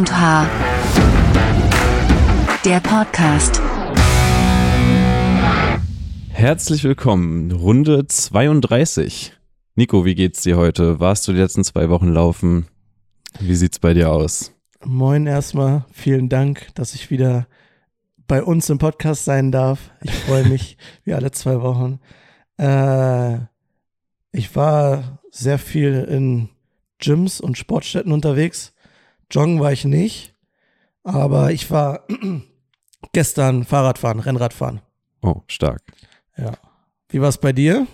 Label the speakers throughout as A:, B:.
A: und H. Der Podcast.
B: Herzlich willkommen, Runde 32. Nico, wie geht's dir heute? Warst du die letzten zwei Wochen laufen? Wie sieht's bei dir aus?
C: Moin erstmal, vielen Dank, dass ich wieder bei uns im Podcast sein darf. Ich freue mich wie alle zwei Wochen. Äh, ich war sehr viel in Gyms und Sportstätten unterwegs. Joggen war ich nicht, aber ich war gestern Fahrradfahren, Rennradfahren.
B: Oh, stark.
C: Ja. Wie war es bei dir?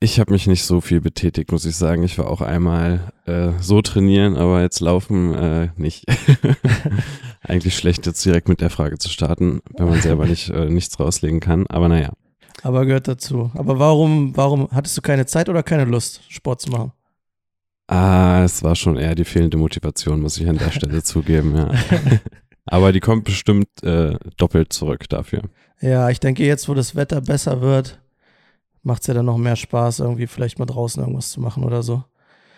B: Ich habe mich nicht so viel betätigt, muss ich sagen. Ich war auch einmal äh, so trainieren, aber jetzt laufen äh, nicht. Eigentlich schlecht, jetzt direkt mit der Frage zu starten, wenn man selber nicht äh, nichts rauslegen kann. Aber naja.
C: Aber gehört dazu. Aber warum, warum hattest du keine Zeit oder keine Lust, Sport zu machen?
B: Ah, es war schon eher die fehlende Motivation, muss ich an der Stelle zugeben, ja. Aber die kommt bestimmt äh, doppelt zurück dafür.
C: Ja, ich denke, jetzt, wo das Wetter besser wird, macht es ja dann noch mehr Spaß, irgendwie vielleicht mal draußen irgendwas zu machen oder so.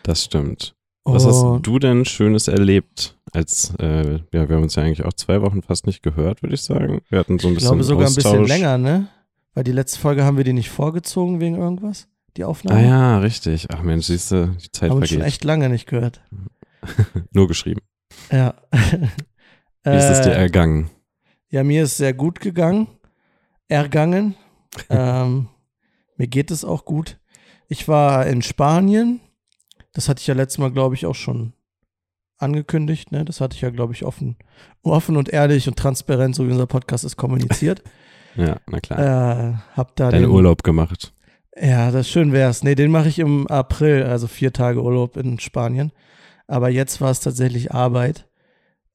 B: Das stimmt. Was hast du denn Schönes erlebt? Als äh, ja, wir haben uns ja eigentlich auch zwei Wochen fast nicht gehört, würde ich sagen. Wir hatten so ein
C: ich
B: bisschen.
C: glaube sogar
B: Austausch.
C: ein bisschen länger, ne? Weil die letzte Folge haben wir die nicht vorgezogen wegen irgendwas, die Aufnahme.
B: Ah ja, richtig. Ach Mensch, siehst du, die Zeit
C: haben uns schon echt lange nicht gehört.
B: Nur geschrieben.
C: Ja.
B: Wie ist es dir
C: Äh,
B: ergangen?
C: Ja, mir ist sehr gut gegangen, ergangen. ähm, mir geht es auch gut. Ich war in Spanien. Das hatte ich ja letztes Mal, glaube ich, auch schon angekündigt. Ne? Das hatte ich ja, glaube ich, offen, offen und ehrlich und transparent, so wie unser Podcast ist, kommuniziert.
B: Ja, na klar.
C: äh, hab da
B: Deinen
C: den,
B: Urlaub gemacht.
C: Ja, das schön wär's. Nee, den mache ich im April, also vier Tage Urlaub in Spanien. Aber jetzt war es tatsächlich Arbeit.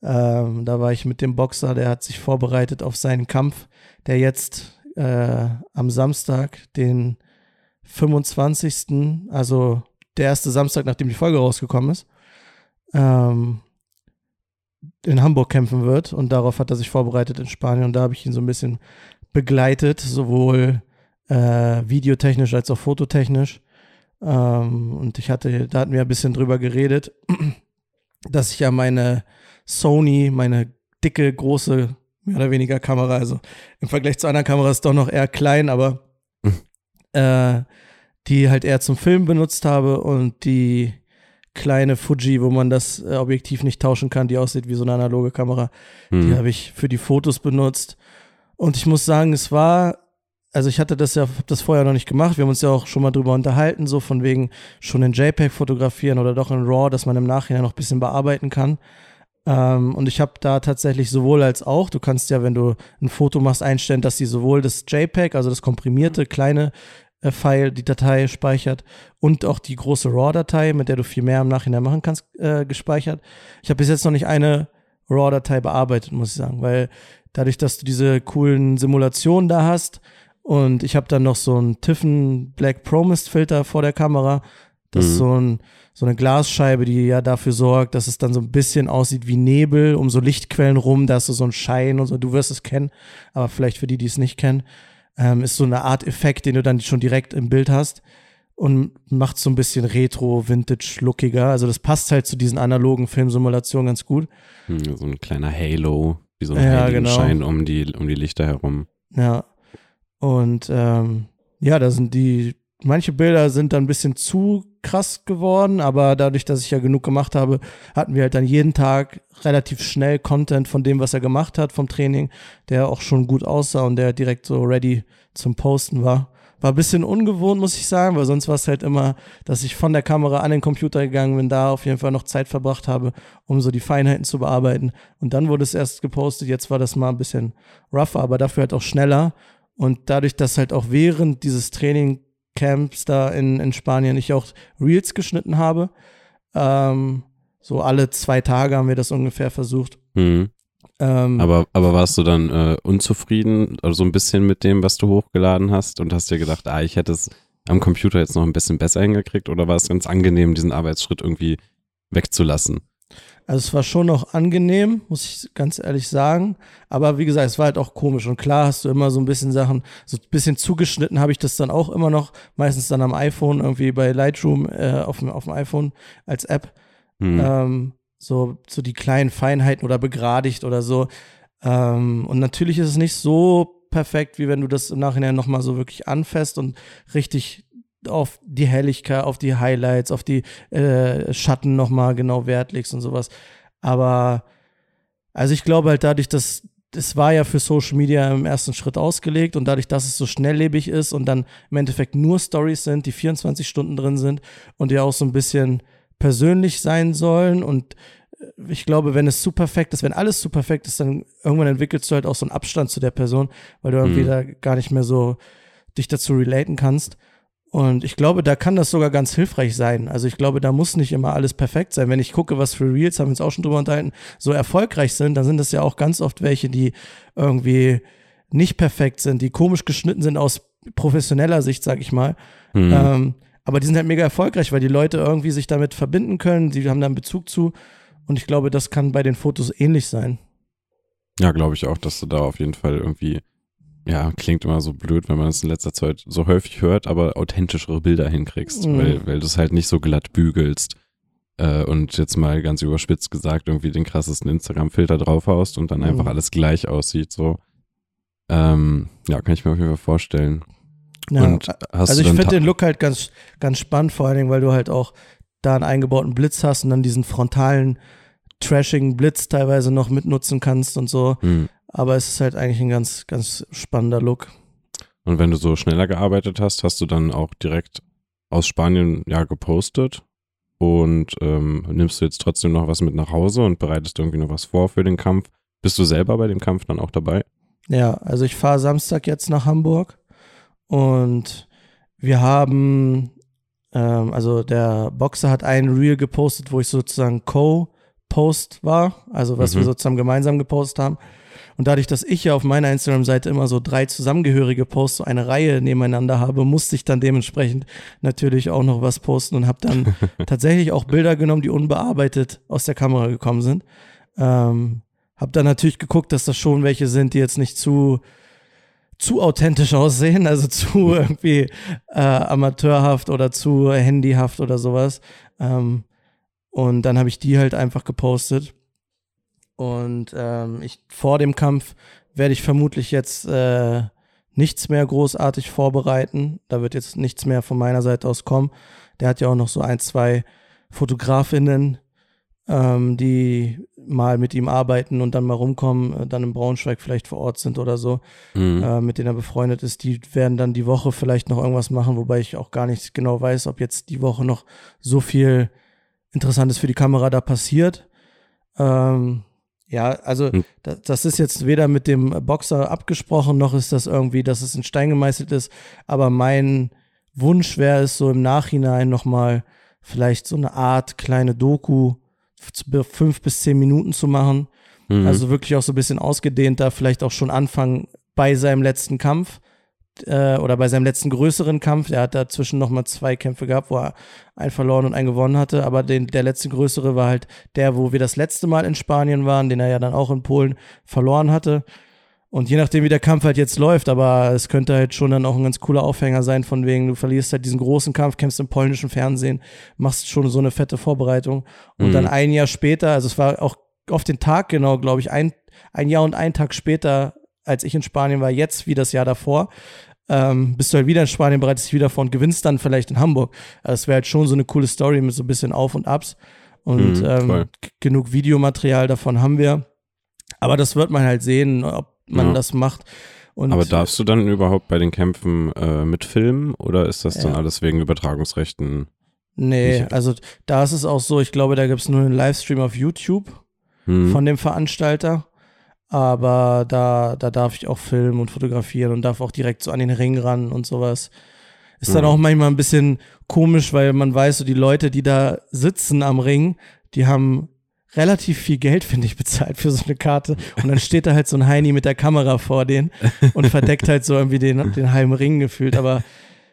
C: Ähm, da war ich mit dem Boxer, der hat sich vorbereitet auf seinen Kampf, der jetzt äh, am Samstag, den 25., also der erste Samstag, nachdem die Folge rausgekommen ist, ähm, in Hamburg kämpfen wird. Und darauf hat er sich vorbereitet in Spanien. Und da habe ich ihn so ein bisschen begleitet, sowohl äh, videotechnisch als auch fototechnisch. Ähm, und ich hatte, da hatten wir ein bisschen drüber geredet, dass ich ja meine Sony, meine dicke, große, mehr oder weniger Kamera, also im Vergleich zu anderen Kameras doch noch eher klein, aber äh, die halt eher zum Film benutzt habe und die kleine Fuji, wo man das äh, Objektiv nicht tauschen kann, die aussieht wie so eine analoge Kamera, die
B: Hm.
C: habe ich für die Fotos benutzt. Und ich muss sagen, es war, also ich hatte das ja, hab das vorher noch nicht gemacht. Wir haben uns ja auch schon mal drüber unterhalten, so von wegen schon in JPEG fotografieren oder doch in RAW, dass man im Nachhinein noch ein bisschen bearbeiten kann. Ähm, und ich habe da tatsächlich sowohl als auch, du kannst ja, wenn du ein Foto machst, einstellen, dass sie sowohl das JPEG, also das komprimierte kleine äh, File, die Datei speichert und auch die große RAW-Datei, mit der du viel mehr im Nachhinein machen kannst, äh, gespeichert. Ich habe bis jetzt noch nicht eine RAW-Datei bearbeitet, muss ich sagen, weil dadurch, dass du diese coolen Simulationen da hast und ich habe dann noch so einen Tiffen Black Promised Filter vor der Kamera, das ist
B: Mhm.
C: so, ein, so eine Glasscheibe, die ja dafür sorgt, dass es dann so ein bisschen aussieht wie Nebel um so Lichtquellen rum, da hast du so einen Schein und so, du wirst es kennen, aber vielleicht für die, die es nicht kennen, ähm, ist so eine Art Effekt, den du dann schon direkt im Bild hast und macht so ein bisschen retro, vintage-lookiger. Also das passt halt zu diesen analogen Filmsimulationen ganz gut.
B: Hm, So ein kleiner Halo, wie so ein
C: Ja,
B: Heiligenschein um, die, um die Lichter herum.
C: Ja. Und ähm, ja, da sind die, manche Bilder sind dann ein bisschen zu krass geworden, aber dadurch, dass ich ja genug gemacht habe, hatten wir halt dann jeden Tag relativ schnell Content von dem, was er gemacht hat vom Training, der auch schon gut aussah und der direkt so ready zum Posten war. War ein bisschen ungewohnt, muss ich sagen, weil sonst war es halt immer, dass ich von der Kamera an den Computer gegangen bin, da auf jeden Fall noch Zeit verbracht habe, um so die Feinheiten zu bearbeiten. Und dann wurde es erst gepostet, jetzt war das mal ein bisschen rougher, aber dafür halt auch schneller. Und dadurch, dass halt auch während dieses Trainingcamps da in, in Spanien ich auch Reels geschnitten habe, ähm, so alle zwei Tage haben wir das ungefähr versucht.
B: Hm.
C: Ähm,
B: Aber, aber warst du dann äh, unzufrieden, also so ein bisschen mit dem, was du hochgeladen hast und hast dir gedacht, ah, ich hätte es am Computer jetzt noch ein bisschen besser hingekriegt oder war es ganz angenehm, diesen Arbeitsschritt irgendwie wegzulassen?
C: Also es war schon noch angenehm, muss ich ganz ehrlich sagen. Aber wie gesagt, es war halt auch komisch. Und klar hast du immer so ein bisschen Sachen, so ein bisschen zugeschnitten habe ich das dann auch immer noch, meistens dann am iPhone, irgendwie bei Lightroom äh, auf, dem, auf dem iPhone als App.
B: Hm.
C: Ähm, so, so die kleinen Feinheiten oder begradigt oder so. Ähm, und natürlich ist es nicht so perfekt, wie wenn du das im Nachhinein nochmal so wirklich anfasst und richtig auf die Helligkeit, auf die Highlights, auf die äh, Schatten nochmal genau Wert legst und sowas. Aber also ich glaube halt dadurch, dass es war ja für Social Media im ersten Schritt ausgelegt und dadurch, dass es so schnelllebig ist und dann im Endeffekt nur Stories sind, die 24 Stunden drin sind und ja auch so ein bisschen persönlich sein sollen und äh, ich glaube, wenn es zu perfekt ist, wenn alles zu perfekt ist, dann irgendwann entwickelst du halt auch so einen Abstand zu der Person, weil du irgendwie mhm. da gar nicht mehr so dich dazu relaten kannst. Und ich glaube, da kann das sogar ganz hilfreich sein. Also ich glaube, da muss nicht immer alles perfekt sein. Wenn ich gucke, was für Reels, haben wir uns auch schon drüber unterhalten, so erfolgreich sind, dann sind das ja auch ganz oft welche, die irgendwie nicht perfekt sind, die komisch geschnitten sind aus professioneller Sicht, sag ich mal. Mhm. Ähm, aber die sind halt mega erfolgreich, weil die Leute irgendwie sich damit verbinden können, die haben da einen Bezug zu. Und ich glaube, das kann bei den Fotos ähnlich sein.
B: Ja, glaube ich auch, dass du da auf jeden Fall irgendwie ja, klingt immer so blöd, wenn man es in letzter Zeit so häufig hört, aber authentischere Bilder hinkriegst, mhm. weil, weil du es halt nicht so glatt bügelst äh, und jetzt mal ganz überspitzt gesagt irgendwie den krassesten Instagram-Filter draufhaust und dann mhm. einfach alles gleich aussieht, so. Ähm, ja, kann ich mir auf jeden Fall vorstellen.
C: Ja, also ich finde den Look halt ganz, ganz spannend, vor allen Dingen, weil du halt auch da einen eingebauten Blitz hast und dann diesen frontalen, trashigen Blitz teilweise noch mitnutzen kannst und so. Mhm. Aber es ist halt eigentlich ein ganz, ganz spannender Look.
B: Und wenn du so schneller gearbeitet hast, hast du dann auch direkt aus Spanien ja gepostet und ähm, nimmst du jetzt trotzdem noch was mit nach Hause und bereitest irgendwie noch was vor für den Kampf? Bist du selber bei dem Kampf dann auch dabei?
C: Ja, also ich fahre Samstag jetzt nach Hamburg und wir haben, ähm, also der Boxer hat einen Reel gepostet, wo ich sozusagen Co-Post war, also was mhm. wir sozusagen gemeinsam gepostet haben. Und dadurch, dass ich ja auf meiner Instagram-Seite immer so drei zusammengehörige Posts, so eine Reihe nebeneinander habe, musste ich dann dementsprechend natürlich auch noch was posten und habe dann tatsächlich auch Bilder genommen, die unbearbeitet aus der Kamera gekommen sind. Ähm, habe dann natürlich geguckt, dass das schon welche sind, die jetzt nicht zu zu authentisch aussehen, also zu irgendwie äh, amateurhaft oder zu handyhaft oder sowas. Ähm, und dann habe ich die halt einfach gepostet. Und ähm, ich vor dem Kampf werde ich vermutlich jetzt äh, nichts mehr großartig vorbereiten. Da wird jetzt nichts mehr von meiner Seite aus kommen. Der hat ja auch noch so ein, zwei Fotografinnen, ähm, die mal mit ihm arbeiten und dann mal rumkommen, äh, dann in Braunschweig vielleicht vor Ort sind oder so, mhm. äh, mit denen er befreundet ist. Die werden dann die Woche vielleicht noch irgendwas machen, wobei ich auch gar nicht genau weiß, ob jetzt die Woche noch so viel Interessantes für die Kamera da passiert. Ähm, ja, also hm. das, das, ist jetzt weder mit dem Boxer abgesprochen, noch ist das irgendwie, dass es in Stein gemeißelt ist. Aber mein Wunsch wäre es so im Nachhinein nochmal vielleicht so eine Art kleine Doku, fünf bis zehn Minuten zu machen. Mhm. Also wirklich auch so ein bisschen ausgedehnt, da vielleicht auch schon anfangen bei seinem letzten Kampf äh, oder bei seinem letzten größeren Kampf, er hat dazwischen nochmal zwei Kämpfe gehabt, wo er einen verloren und einen gewonnen hatte, aber den, der letzte größere war halt der, wo wir das letzte Mal in Spanien waren, den er ja dann auch in Polen verloren hatte. Und je nachdem, wie der Kampf halt jetzt läuft, aber es könnte halt schon dann auch ein ganz cooler Aufhänger sein, von wegen, du verlierst halt diesen großen Kampf, kämpfst im polnischen Fernsehen, machst schon so eine fette Vorbereitung. Und mhm. dann ein Jahr später, also es war auch auf den Tag genau, glaube ich, ein, ein Jahr und ein Tag später als ich in Spanien war, jetzt wie das Jahr davor. Ähm, bist du halt wieder in Spanien, bereitest dich wieder vor und gewinnst dann vielleicht in Hamburg. Also es wäre halt schon so eine coole Story mit so ein bisschen Auf und Abs. Und mhm, ähm, genug Videomaterial davon haben wir. Aber das wird man halt sehen, ob man ja. das macht. Und
B: Aber darfst du dann überhaupt bei den Kämpfen äh, mitfilmen oder ist das ja. dann alles wegen Übertragungsrechten?
C: Nee, also da ist es auch so, ich glaube, da gibt es nur einen Livestream auf YouTube mhm. von dem Veranstalter aber da, da darf ich auch filmen und fotografieren und darf auch direkt so an den Ring ran und sowas. Ist dann mhm. auch manchmal ein bisschen komisch, weil man weiß, so die Leute, die da sitzen am Ring, die haben relativ viel Geld, finde ich, bezahlt für so eine Karte. Und dann steht da halt so ein Heini mit der Kamera vor denen und verdeckt halt so irgendwie den, den halben Ring gefühlt. Aber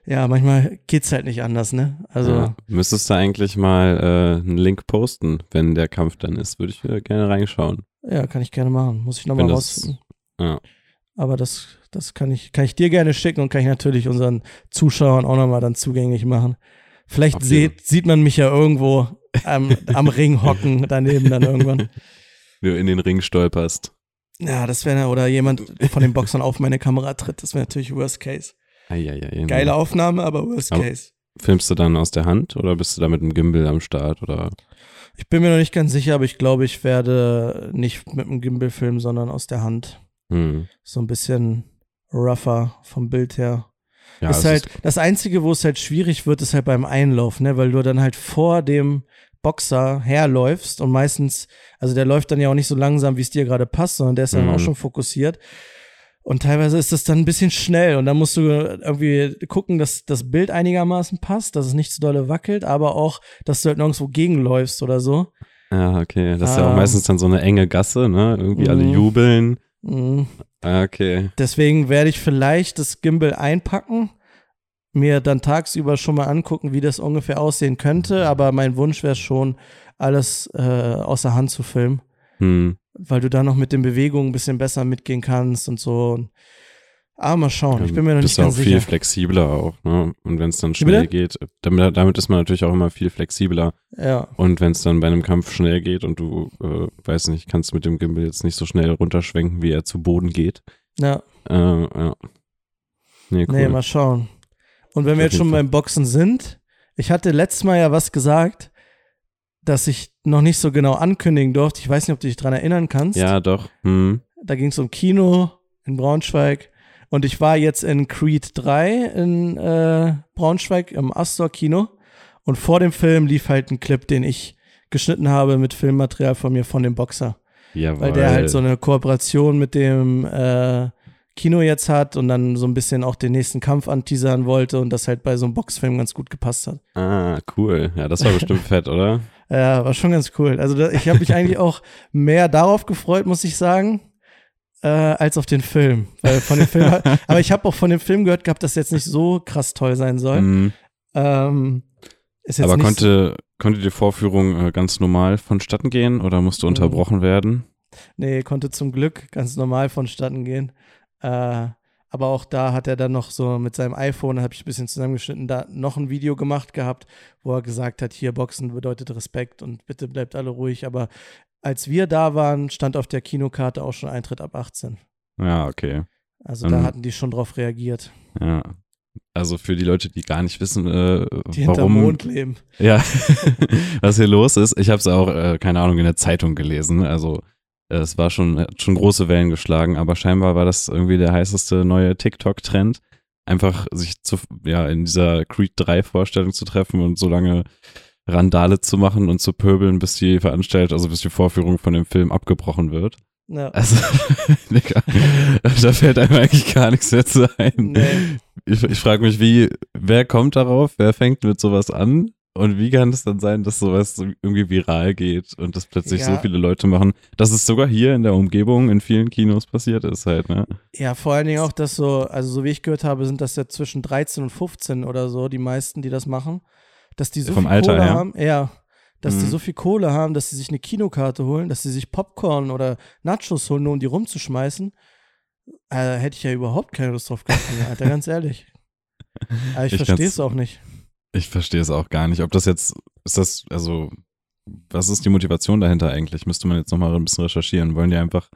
C: ja, manchmal geht's halt nicht anders, ne? Also. Ja,
B: müsstest du eigentlich mal äh, einen Link posten, wenn der Kampf dann ist. Würde ich gerne reinschauen.
C: Ja, kann ich gerne machen. Muss ich nochmal rausfinden. Ja. Aber das, das kann ich, kann ich dir gerne schicken und kann ich natürlich unseren Zuschauern auch nochmal dann zugänglich machen. Vielleicht
B: jeden
C: sieht, sieht man mich ja irgendwo am, am Ring hocken daneben dann irgendwann.
B: Du in den Ring stolperst.
C: Ja, das wäre, oder jemand von den Boxern auf meine Kamera tritt, das wäre natürlich Worst Case.
B: Eieiei.
C: Geile Aufnahme, aber Worst
B: Aber-
C: Case.
B: Filmst du dann aus der Hand oder bist du da mit dem Gimbal am Start oder?
C: Ich bin mir noch nicht ganz sicher, aber ich glaube, ich werde nicht mit dem Gimbal filmen, sondern aus der Hand.
B: Hm.
C: So ein bisschen rougher vom Bild her.
B: Ja,
C: ist halt, das Einzige, wo es halt schwierig wird, ist halt beim Einlauf, ne? Weil du dann halt vor dem Boxer herläufst und meistens, also der läuft dann ja auch nicht so langsam, wie es dir gerade passt, sondern der ist dann
B: Mhm.
C: auch schon fokussiert. Und teilweise ist das dann ein bisschen schnell und dann musst du irgendwie gucken, dass das Bild einigermaßen passt, dass es nicht zu dolle wackelt, aber auch, dass du halt nirgendwo gegenläufst oder so.
B: ja, okay. Das ist ja auch meistens dann so eine enge Gasse, ne? Irgendwie alle
C: Mhm.
B: jubeln.
C: Mhm.
B: Ah, Okay.
C: Deswegen werde ich vielleicht das Gimbal einpacken, mir dann tagsüber schon mal angucken, wie das ungefähr aussehen könnte. Aber mein Wunsch wäre schon, alles äh, außer Hand zu filmen,
B: Hm.
C: weil du da noch mit den Bewegungen ein bisschen besser mitgehen kannst und so. Aber mal schauen, ich bin mir noch
B: bist
C: nicht
B: ja auch
C: ganz
B: viel
C: sicher.
B: flexibler auch, ne? Und wenn es dann schnell
C: bitte?
B: geht, damit, damit ist man natürlich auch immer viel flexibler.
C: Ja,
B: Und wenn es dann bei einem Kampf schnell geht und du, äh, weiß nicht, kannst mit dem Gimbal jetzt nicht so schnell runterschwenken, wie er zu Boden geht.
C: ja,
B: Äh, ja. Nee, cool.
C: nee, mal schauen. Und wenn wir jetzt schon beim Boxen sind, ich hatte letztes Mal ja was gesagt, dass ich noch nicht so genau ankündigen durfte. Ich weiß nicht, ob du dich dran erinnern kannst.
B: ja, doch. Hm.
C: Da ging es um Kino in Braunschweig. Und ich war jetzt in Creed 3 in äh, Braunschweig im Astor Kino. Und vor dem Film lief halt ein Clip, den ich geschnitten habe mit Filmmaterial von mir von dem Boxer.
B: Jawohl.
C: Weil der halt so eine Kooperation mit dem äh, Kino jetzt hat und dann so ein bisschen auch den nächsten Kampf anteasern wollte und das halt bei so einem Boxfilm ganz gut gepasst hat.
B: Ah, cool. Ja, das war bestimmt fett, oder?
C: Ja, war schon ganz cool. Also da, ich habe mich eigentlich auch mehr darauf gefreut, muss ich sagen, äh, als auf den Film. Weil von dem Film, aber ich habe auch von dem Film gehört gehabt, dass jetzt nicht so krass toll sein soll.
B: Hm.
C: Ähm, ist jetzt
B: Aber konnte, konnte die Vorführung äh, ganz normal vonstatten gehen oder musste
C: Mhm.
B: unterbrochen werden?
C: So, nee, konnte zum Glück ganz normal vonstatten gehen. Äh, aber auch da hat er dann noch so mit seinem iPhone, habe ich ein bisschen zusammengeschnitten, da noch ein Video gemacht gehabt, wo er gesagt hat, hier Boxen bedeutet Respekt und bitte bleibt alle ruhig. Aber als wir da waren, stand auf der Kinokarte auch schon Eintritt ab 18.
B: Ja, okay.
C: Also da
B: Ähm,
C: hatten die schon drauf reagiert.
B: Ja. Also für die Leute, die gar nicht wissen, äh,
C: Die
B: warum,
C: Mond leben.
B: ja, was hier los ist. Ich habe es auch, äh, keine Ahnung, in der Zeitung gelesen. Also es war schon, hat schon große Wellen geschlagen, aber scheinbar war das irgendwie der heißeste neue TikTok-Trend. Einfach sich zu, ja, in dieser Creed 3 Vorstellung zu treffen und so lange Randale zu machen und zu pöbeln, bis die Veranstaltung, also bis die Vorführung von dem Film abgebrochen wird.
C: Ja.
B: Also, Digga, da fällt einem eigentlich gar nichts mehr zu ein.
C: Nee.
B: Ich, ich frage mich, wie, wer kommt darauf, wer fängt mit sowas an? Und wie kann es dann sein, dass sowas so irgendwie viral geht und das plötzlich
C: Ja.
B: so viele Leute machen, dass es sogar hier in der Umgebung in vielen Kinos passiert ist halt, ne?
C: Ja, vor allen Dingen auch, dass so, also so wie ich gehört habe, sind das ja zwischen 13 und 15 oder so, die meisten, die das machen, dass die so
B: Vom
C: viel
B: Alter
C: Kohle
B: her?
C: haben, ja, dass die
B: Mhm.
C: so viel Kohle haben, dass sie sich eine Kinokarte holen, dass sie sich Popcorn oder Nachos holen, nur um die rumzuschmeißen. Äh, hätte ich ja überhaupt keine Lust drauf gehabt, Alter, ganz ehrlich. Aber ich,
B: Ich
C: verstehe es auch nicht.
B: Ich verstehe es auch gar nicht. Ob das jetzt, ist das, also, was ist die Motivation dahinter eigentlich? Müsste man jetzt nochmal ein bisschen recherchieren. Wollen die einfach,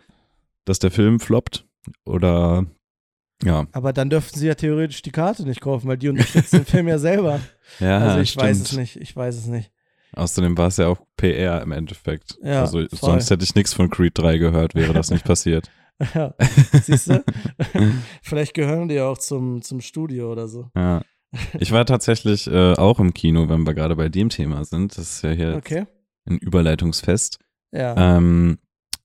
B: dass der Film floppt? Oder, ja.
C: Aber dann dürften sie ja theoretisch die Karte nicht kaufen, weil die unterstützen den Film ja selber.
B: Ja,
C: Also ich weiß
B: stimmt.
C: es nicht, ich weiß es nicht.
B: Außerdem war es ja auch PR im Endeffekt.
C: Ja,
B: also
C: voll.
B: sonst hätte ich nichts von Creed 3 gehört, wäre das nicht passiert.
C: Ja, siehst du? Vielleicht gehören die ja auch zum, zum Studio oder so.
B: Ja. Ich war tatsächlich äh, auch im Kino, wenn wir gerade bei dem Thema sind. Das ist ja hier
C: Okay.
B: ein Überleitungsfest.
C: Ja.
B: Ähm,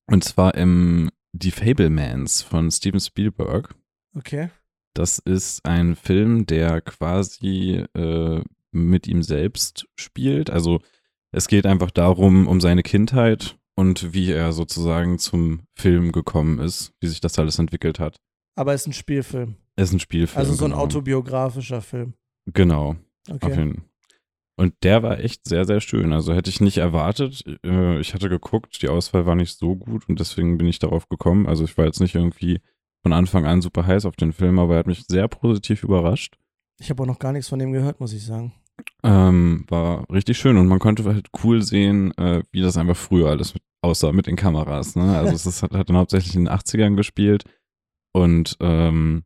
B: und zwar im Die Fablemans von Steven Spielberg.
C: Okay.
B: Das ist ein Film, der quasi äh, mit ihm selbst spielt. Also es geht einfach darum, um seine Kindheit und wie er sozusagen zum Film gekommen ist, wie sich das alles entwickelt hat.
C: Aber es ist ein Spielfilm.
B: Es ist ein Spielfilm.
C: Also so ein
B: genau.
C: autobiografischer Film.
B: Genau.
C: Okay.
B: Und der war echt sehr, sehr schön. Also hätte ich nicht erwartet. Äh, Ich hatte geguckt, die Auswahl war nicht so gut und deswegen bin ich darauf gekommen. Also ich war jetzt nicht irgendwie von Anfang an super heiß auf den Film, aber er hat mich sehr positiv überrascht.
C: Ich habe auch noch gar nichts von dem gehört, muss ich sagen.
B: Ähm, war richtig schön und man konnte halt cool sehen, äh, wie das einfach früher alles mit, aussah mit den Kameras. Ne? Also es ist, hat, hat dann hauptsächlich in den 80ern gespielt und ähm,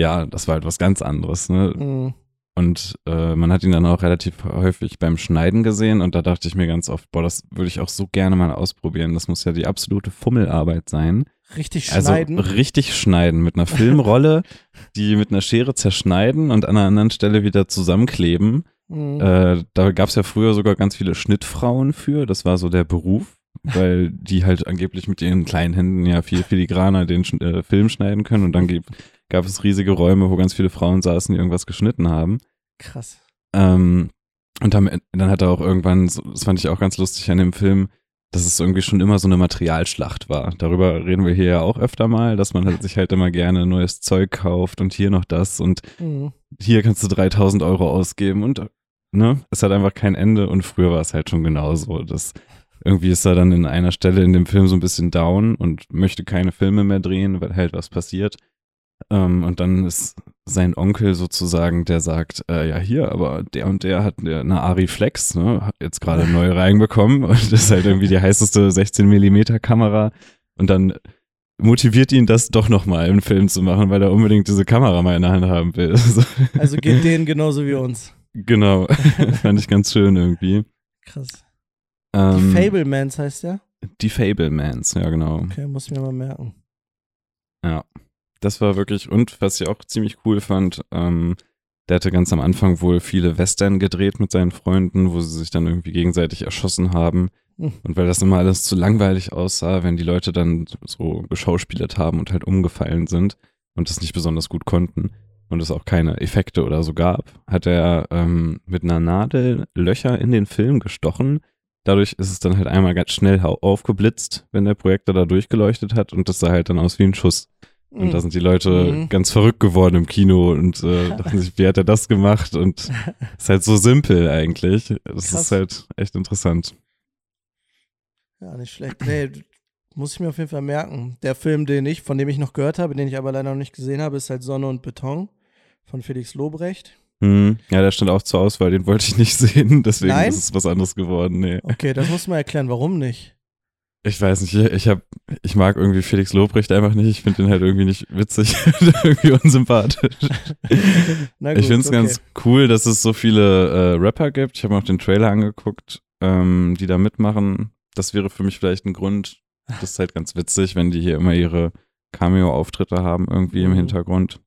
B: ja, das war halt was ganz anderes. Ne?
C: Mhm.
B: Und äh, man hat ihn dann auch relativ häufig beim Schneiden gesehen und da dachte ich mir ganz oft, boah, das würde ich auch so gerne mal ausprobieren. Das muss ja die absolute Fummelarbeit sein.
C: Richtig
B: Also
C: schneiden.
B: richtig schneiden mit einer Filmrolle, die mit einer Schere zerschneiden und an einer anderen Stelle wieder zusammenkleben.
C: Mhm.
B: Äh, da gab es ja früher sogar ganz viele Schnittfrauen für. Das war so der Beruf, weil die halt angeblich mit ihren kleinen Händen ja viel filigraner den äh, Film schneiden können. Und dann gab, es riesige Räume, wo ganz viele Frauen saßen, die irgendwas geschnitten haben.
C: Krass.
B: Ähm, und Ende- dann hat er auch irgendwann, das fand ich auch ganz lustig an dem Film, dass es irgendwie schon immer so eine Materialschlacht war. Darüber reden wir hier ja auch öfter mal, dass man halt sich halt immer gerne neues Zeug kauft und hier noch das und
C: Mhm.
B: hier kannst du 3000 Euro ausgeben und ne, es hat einfach kein Ende und früher war es halt schon genauso. Das, irgendwie ist er dann in einer Stelle in dem Film so ein bisschen down und möchte keine Filme mehr drehen, weil halt was passiert. Ähm, und dann ist sein Onkel sozusagen, der sagt, äh, ja hier, aber der und der hat eine Ari Flex, ne, hat jetzt gerade neu reinbekommen und das ist halt irgendwie die heißeste 16 Millimeter Kamera und dann motiviert ihn das doch nochmal einen Film zu machen, weil er unbedingt diese Kamera mal in der Hand haben will. So,
C: Also geht denen genauso wie uns.
B: genau, fand ich ganz schön irgendwie.
C: Krass. Die
B: Ähm,
C: Fablemans heißt der?
B: Die Fablemans, ja genau.
C: Okay, muss ich mir mal merken.
B: Ja, das war wirklich, und was ich auch ziemlich cool fand, ähm, der hatte ganz am Anfang wohl viele Western gedreht mit seinen Freunden, wo sie sich dann irgendwie gegenseitig erschossen haben.
C: Hm.
B: Und weil das immer alles zu langweilig aussah, wenn die Leute dann so geschauspielert haben und halt umgefallen sind und das nicht besonders gut konnten und es auch keine Effekte oder so gab, hat er ähm, mit einer Nadel Löcher in den Film gestochen. Dadurch ist es dann halt einmal ganz schnell aufgeblitzt, wenn der Projektor da durchgeleuchtet hat und das sah halt dann aus wie ein Schuss. Und
C: Mhm.
B: da sind die Leute
C: Mhm.
B: ganz verrückt geworden im Kino und äh, dachten sich, wie hat er das gemacht? Und ist halt so simpel eigentlich. Das
C: Krass.
B: ist halt echt interessant.
C: Ja, nicht schlecht. Nee, muss ich mir auf jeden Fall merken. Der Film, den ich, von dem ich noch gehört habe, den ich aber leider noch nicht gesehen habe, ist halt Sonne und Beton von Felix Lobrecht.
B: Hm. Ja, der stand auch zur Auswahl, den wollte ich nicht sehen, deswegen
C: Nein?
B: ist es was anderes geworden. Nee.
C: Okay, das muss man erklären, warum nicht.
B: Ich weiß nicht, ich hab, ich mag irgendwie Felix Lobrecht einfach nicht. Ich finde den halt irgendwie nicht witzig, irgendwie unsympathisch.
C: Na
B: ich finde es
C: okay.
B: ganz cool, dass es so viele äh, Rapper gibt. Ich habe mir auch den Trailer angeguckt, ähm, die da mitmachen. Das wäre für mich vielleicht ein Grund. Das ist halt ganz witzig, wenn die hier immer ihre Cameo-Auftritte haben, irgendwie im
C: Mhm.
B: Hintergrund.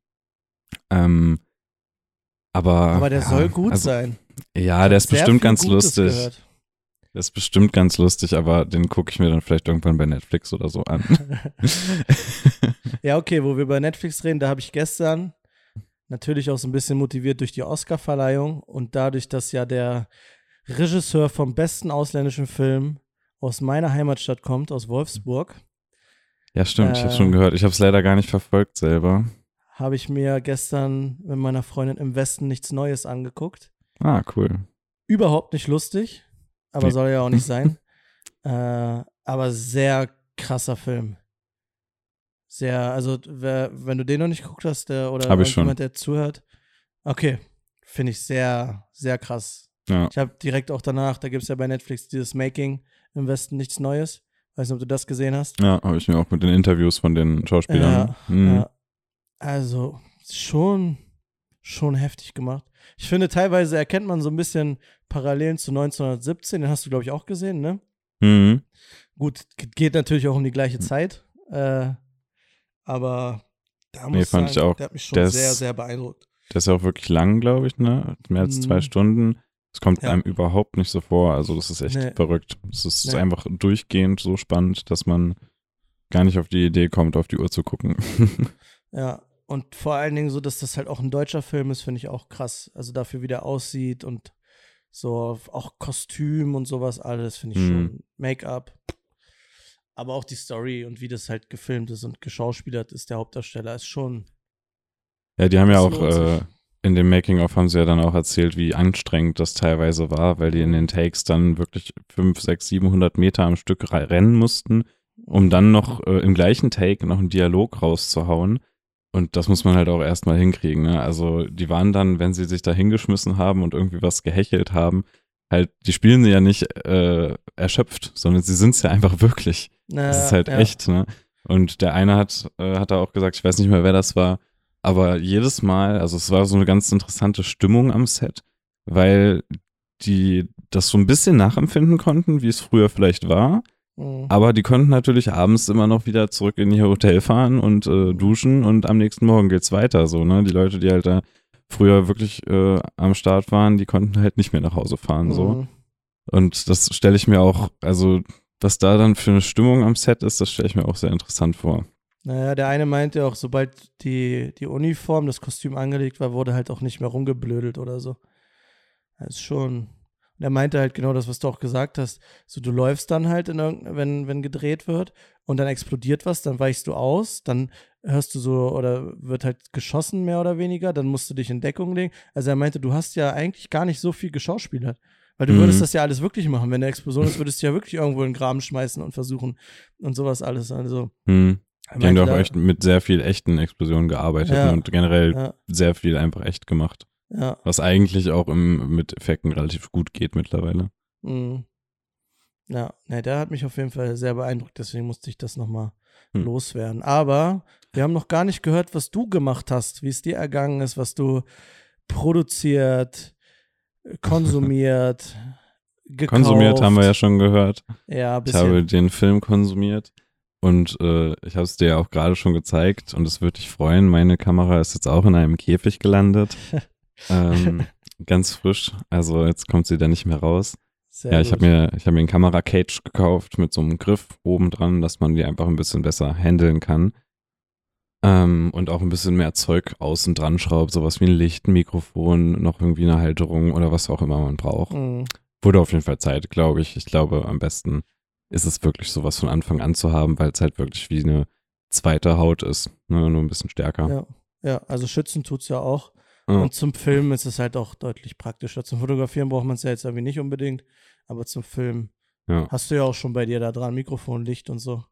B: Ähm, aber,
C: Aber der
B: ja,
C: soll gut
B: also,
C: sein.
B: Ja, der ist
C: Sehr
B: bestimmt ganz
C: Gutes
B: lustig.
C: gehört.
B: Der ist bestimmt ganz lustig, aber den gucke ich mir dann vielleicht irgendwann bei Netflix oder so an.
C: Ja, okay, wo wir über Netflix reden, da habe ich gestern natürlich auch so ein bisschen motiviert durch die Oscarverleihung und dadurch, dass ja der Regisseur vom besten ausländischen Film aus meiner Heimatstadt kommt, aus Wolfsburg,
B: ja, stimmt, ich habe
C: Äh.
B: schon gehört. Ich habe es leider gar nicht verfolgt selber.
C: Habe ich mir gestern mit meiner Freundin im Westen nichts Neues angeguckt.
B: Ah, cool.
C: Überhaupt nicht lustig, aber
B: Nee.
C: soll ja auch nicht sein. äh, aber sehr krasser Film. Sehr, also wer, wenn du den noch nicht geguckt hast, der, oder
B: Hab ich schon.
C: jemand, der zuhört, okay, finde ich sehr, sehr krass.
B: Ja.
C: Ich habe direkt auch danach, da gibt es ja bei Netflix dieses Making im Westen nichts Neues. Weiß nicht, ob du das gesehen hast.
B: Ja, habe ich mir auch mit den Interviews von den Schauspielern.
C: Ja,
B: Hm.
C: Ja. Also schon, schon heftig gemacht. Ich finde, teilweise erkennt man so ein bisschen Parallelen zu 1917. Den hast du, glaube ich, auch gesehen, ne?
B: Hm.
C: Gut, geht natürlich auch um die gleiche Zeit. Äh, aber da muss
B: Nee,
C: ich
B: fand
C: sagen,
B: ich auch.
C: der hat mich schon
B: ist-
C: sehr, sehr beeindruckt.
B: Der ist ja auch wirklich lang, glaube ich, ne? Mehr als zwei
C: Mhm.
B: Stunden. Es kommt
C: Ja.
B: einem überhaupt nicht so vor. Also, das ist echt
C: Nee.
B: verrückt. Es ist
C: Nee.
B: einfach durchgehend so spannend, dass man gar nicht auf die Idee kommt, auf die Uhr zu gucken.
C: Ja, und vor allen Dingen so, dass das halt auch ein deutscher Film ist, finde ich auch krass. Also dafür, wie der aussieht und so auch Kostüm und sowas alles, finde ich
B: Mhm.
C: schon. Make-up. Aber auch die Story und wie das halt gefilmt ist und geschauspielert ist, der Hauptdarsteller, ist schon.
B: ja, die haben ja auch äh, in dem Making-of haben sie ja dann auch erzählt, wie anstrengend das teilweise war, weil die in den Takes dann wirklich 5, 6, 700 Meter am Stück re- rennen mussten, um dann noch äh, im gleichen Take noch einen Dialog rauszuhauen. Und das muss man halt auch erstmal hinkriegen. Ne? Also die waren dann, wenn sie sich da hingeschmissen haben und irgendwie was gehechelt haben, halt, die spielen sie ja nicht äh, erschöpft, sondern sie sind es ja einfach wirklich.
C: Naja,
B: Das ist halt
C: ja.
B: echt, ne? Und der eine hat, äh, hat da auch gesagt, ich weiß nicht mehr, wer das war, aber jedes Mal, also es war so eine ganz interessante Stimmung am Set, weil die das so ein bisschen nachempfinden konnten, wie es früher vielleicht war,
C: Mhm.
B: aber die konnten natürlich abends immer noch wieder zurück in ihr Hotel fahren und äh, duschen und am nächsten Morgen geht's weiter, so, ne? Die Leute, die halt da früher wirklich äh, am Start waren, die konnten halt nicht mehr nach Hause fahren, so.
C: Mhm.
B: Und das stelle ich mir auch, also was da dann für eine Stimmung am Set ist, das stelle ich mir auch sehr interessant vor.
C: Naja, der eine meinte auch, sobald die, die Uniform, das Kostüm angelegt war, wurde halt auch nicht mehr rumgeblödelt oder so. Das ist schon. Und er meinte halt genau das, was du auch gesagt hast. So, du läufst dann halt, in wenn, wenn gedreht wird und dann explodiert was, dann weichst du aus, dann hörst du so oder wird halt geschossen, mehr oder weniger, dann musst du dich in Deckung legen. Also er meinte, du hast ja eigentlich gar nicht so viel geschauspielert. Weil du
B: Mhm.
C: würdest das ja alles wirklich machen. Wenn eine Explosion ist, würdest du ja wirklich irgendwo in den Graben schmeißen und versuchen und sowas alles. Also,
B: Hm.
C: er
B: Die haben doch echt mit sehr viel echten Explosionen gearbeitet
C: Ja.
B: und generell
C: Ja,
B: sehr viel einfach echt gemacht.
C: Ja.
B: Was eigentlich auch im, mit Effekten relativ gut geht mittlerweile.
C: Mhm. Ja, ne, der hat mich auf jeden Fall sehr beeindruckt, deswegen musste ich das nochmal
B: Hm.
C: loswerden. Aber wir haben noch gar nicht gehört, was du gemacht hast, wie es dir ergangen ist, was du produziert, konsumiert, gekauft.
B: Konsumiert haben wir ja schon gehört.
C: Ja, ein
B: Ich habe
C: bisschen.
B: den Film konsumiert und äh, ich habe es dir ja auch gerade schon gezeigt und es würde dich freuen. Meine Kamera ist jetzt auch in einem Käfig gelandet. ähm, ganz frisch. Also jetzt kommt sie da nicht mehr raus.
C: Sehr
B: ja, ich habe mir, ich habe mir ein Kamera-Cage gekauft mit so einem Griff oben dran, dass man die einfach ein bisschen besser handeln kann. Ähm, und auch ein bisschen mehr Zeug außen dran schraubt, sowas wie ein Licht, ein Mikrofon, noch irgendwie eine Halterung oder was auch immer man braucht.
C: Mhm.
B: Wurde auf jeden Fall Zeit, glaube ich. Ich glaube, am besten ist es wirklich sowas von Anfang an zu haben, weil es halt wirklich wie eine zweite Haut ist, ne? nur ein bisschen stärker.
C: Ja. ja, also schützen tut's ja auch.
B: Ja.
C: Und zum Filmen ist es halt auch deutlich praktischer. Zum Fotografieren braucht man es ja jetzt irgendwie nicht unbedingt, aber zum Film
B: Ja,
C: hast du ja auch schon bei dir da dran, Mikrofon, Licht und so.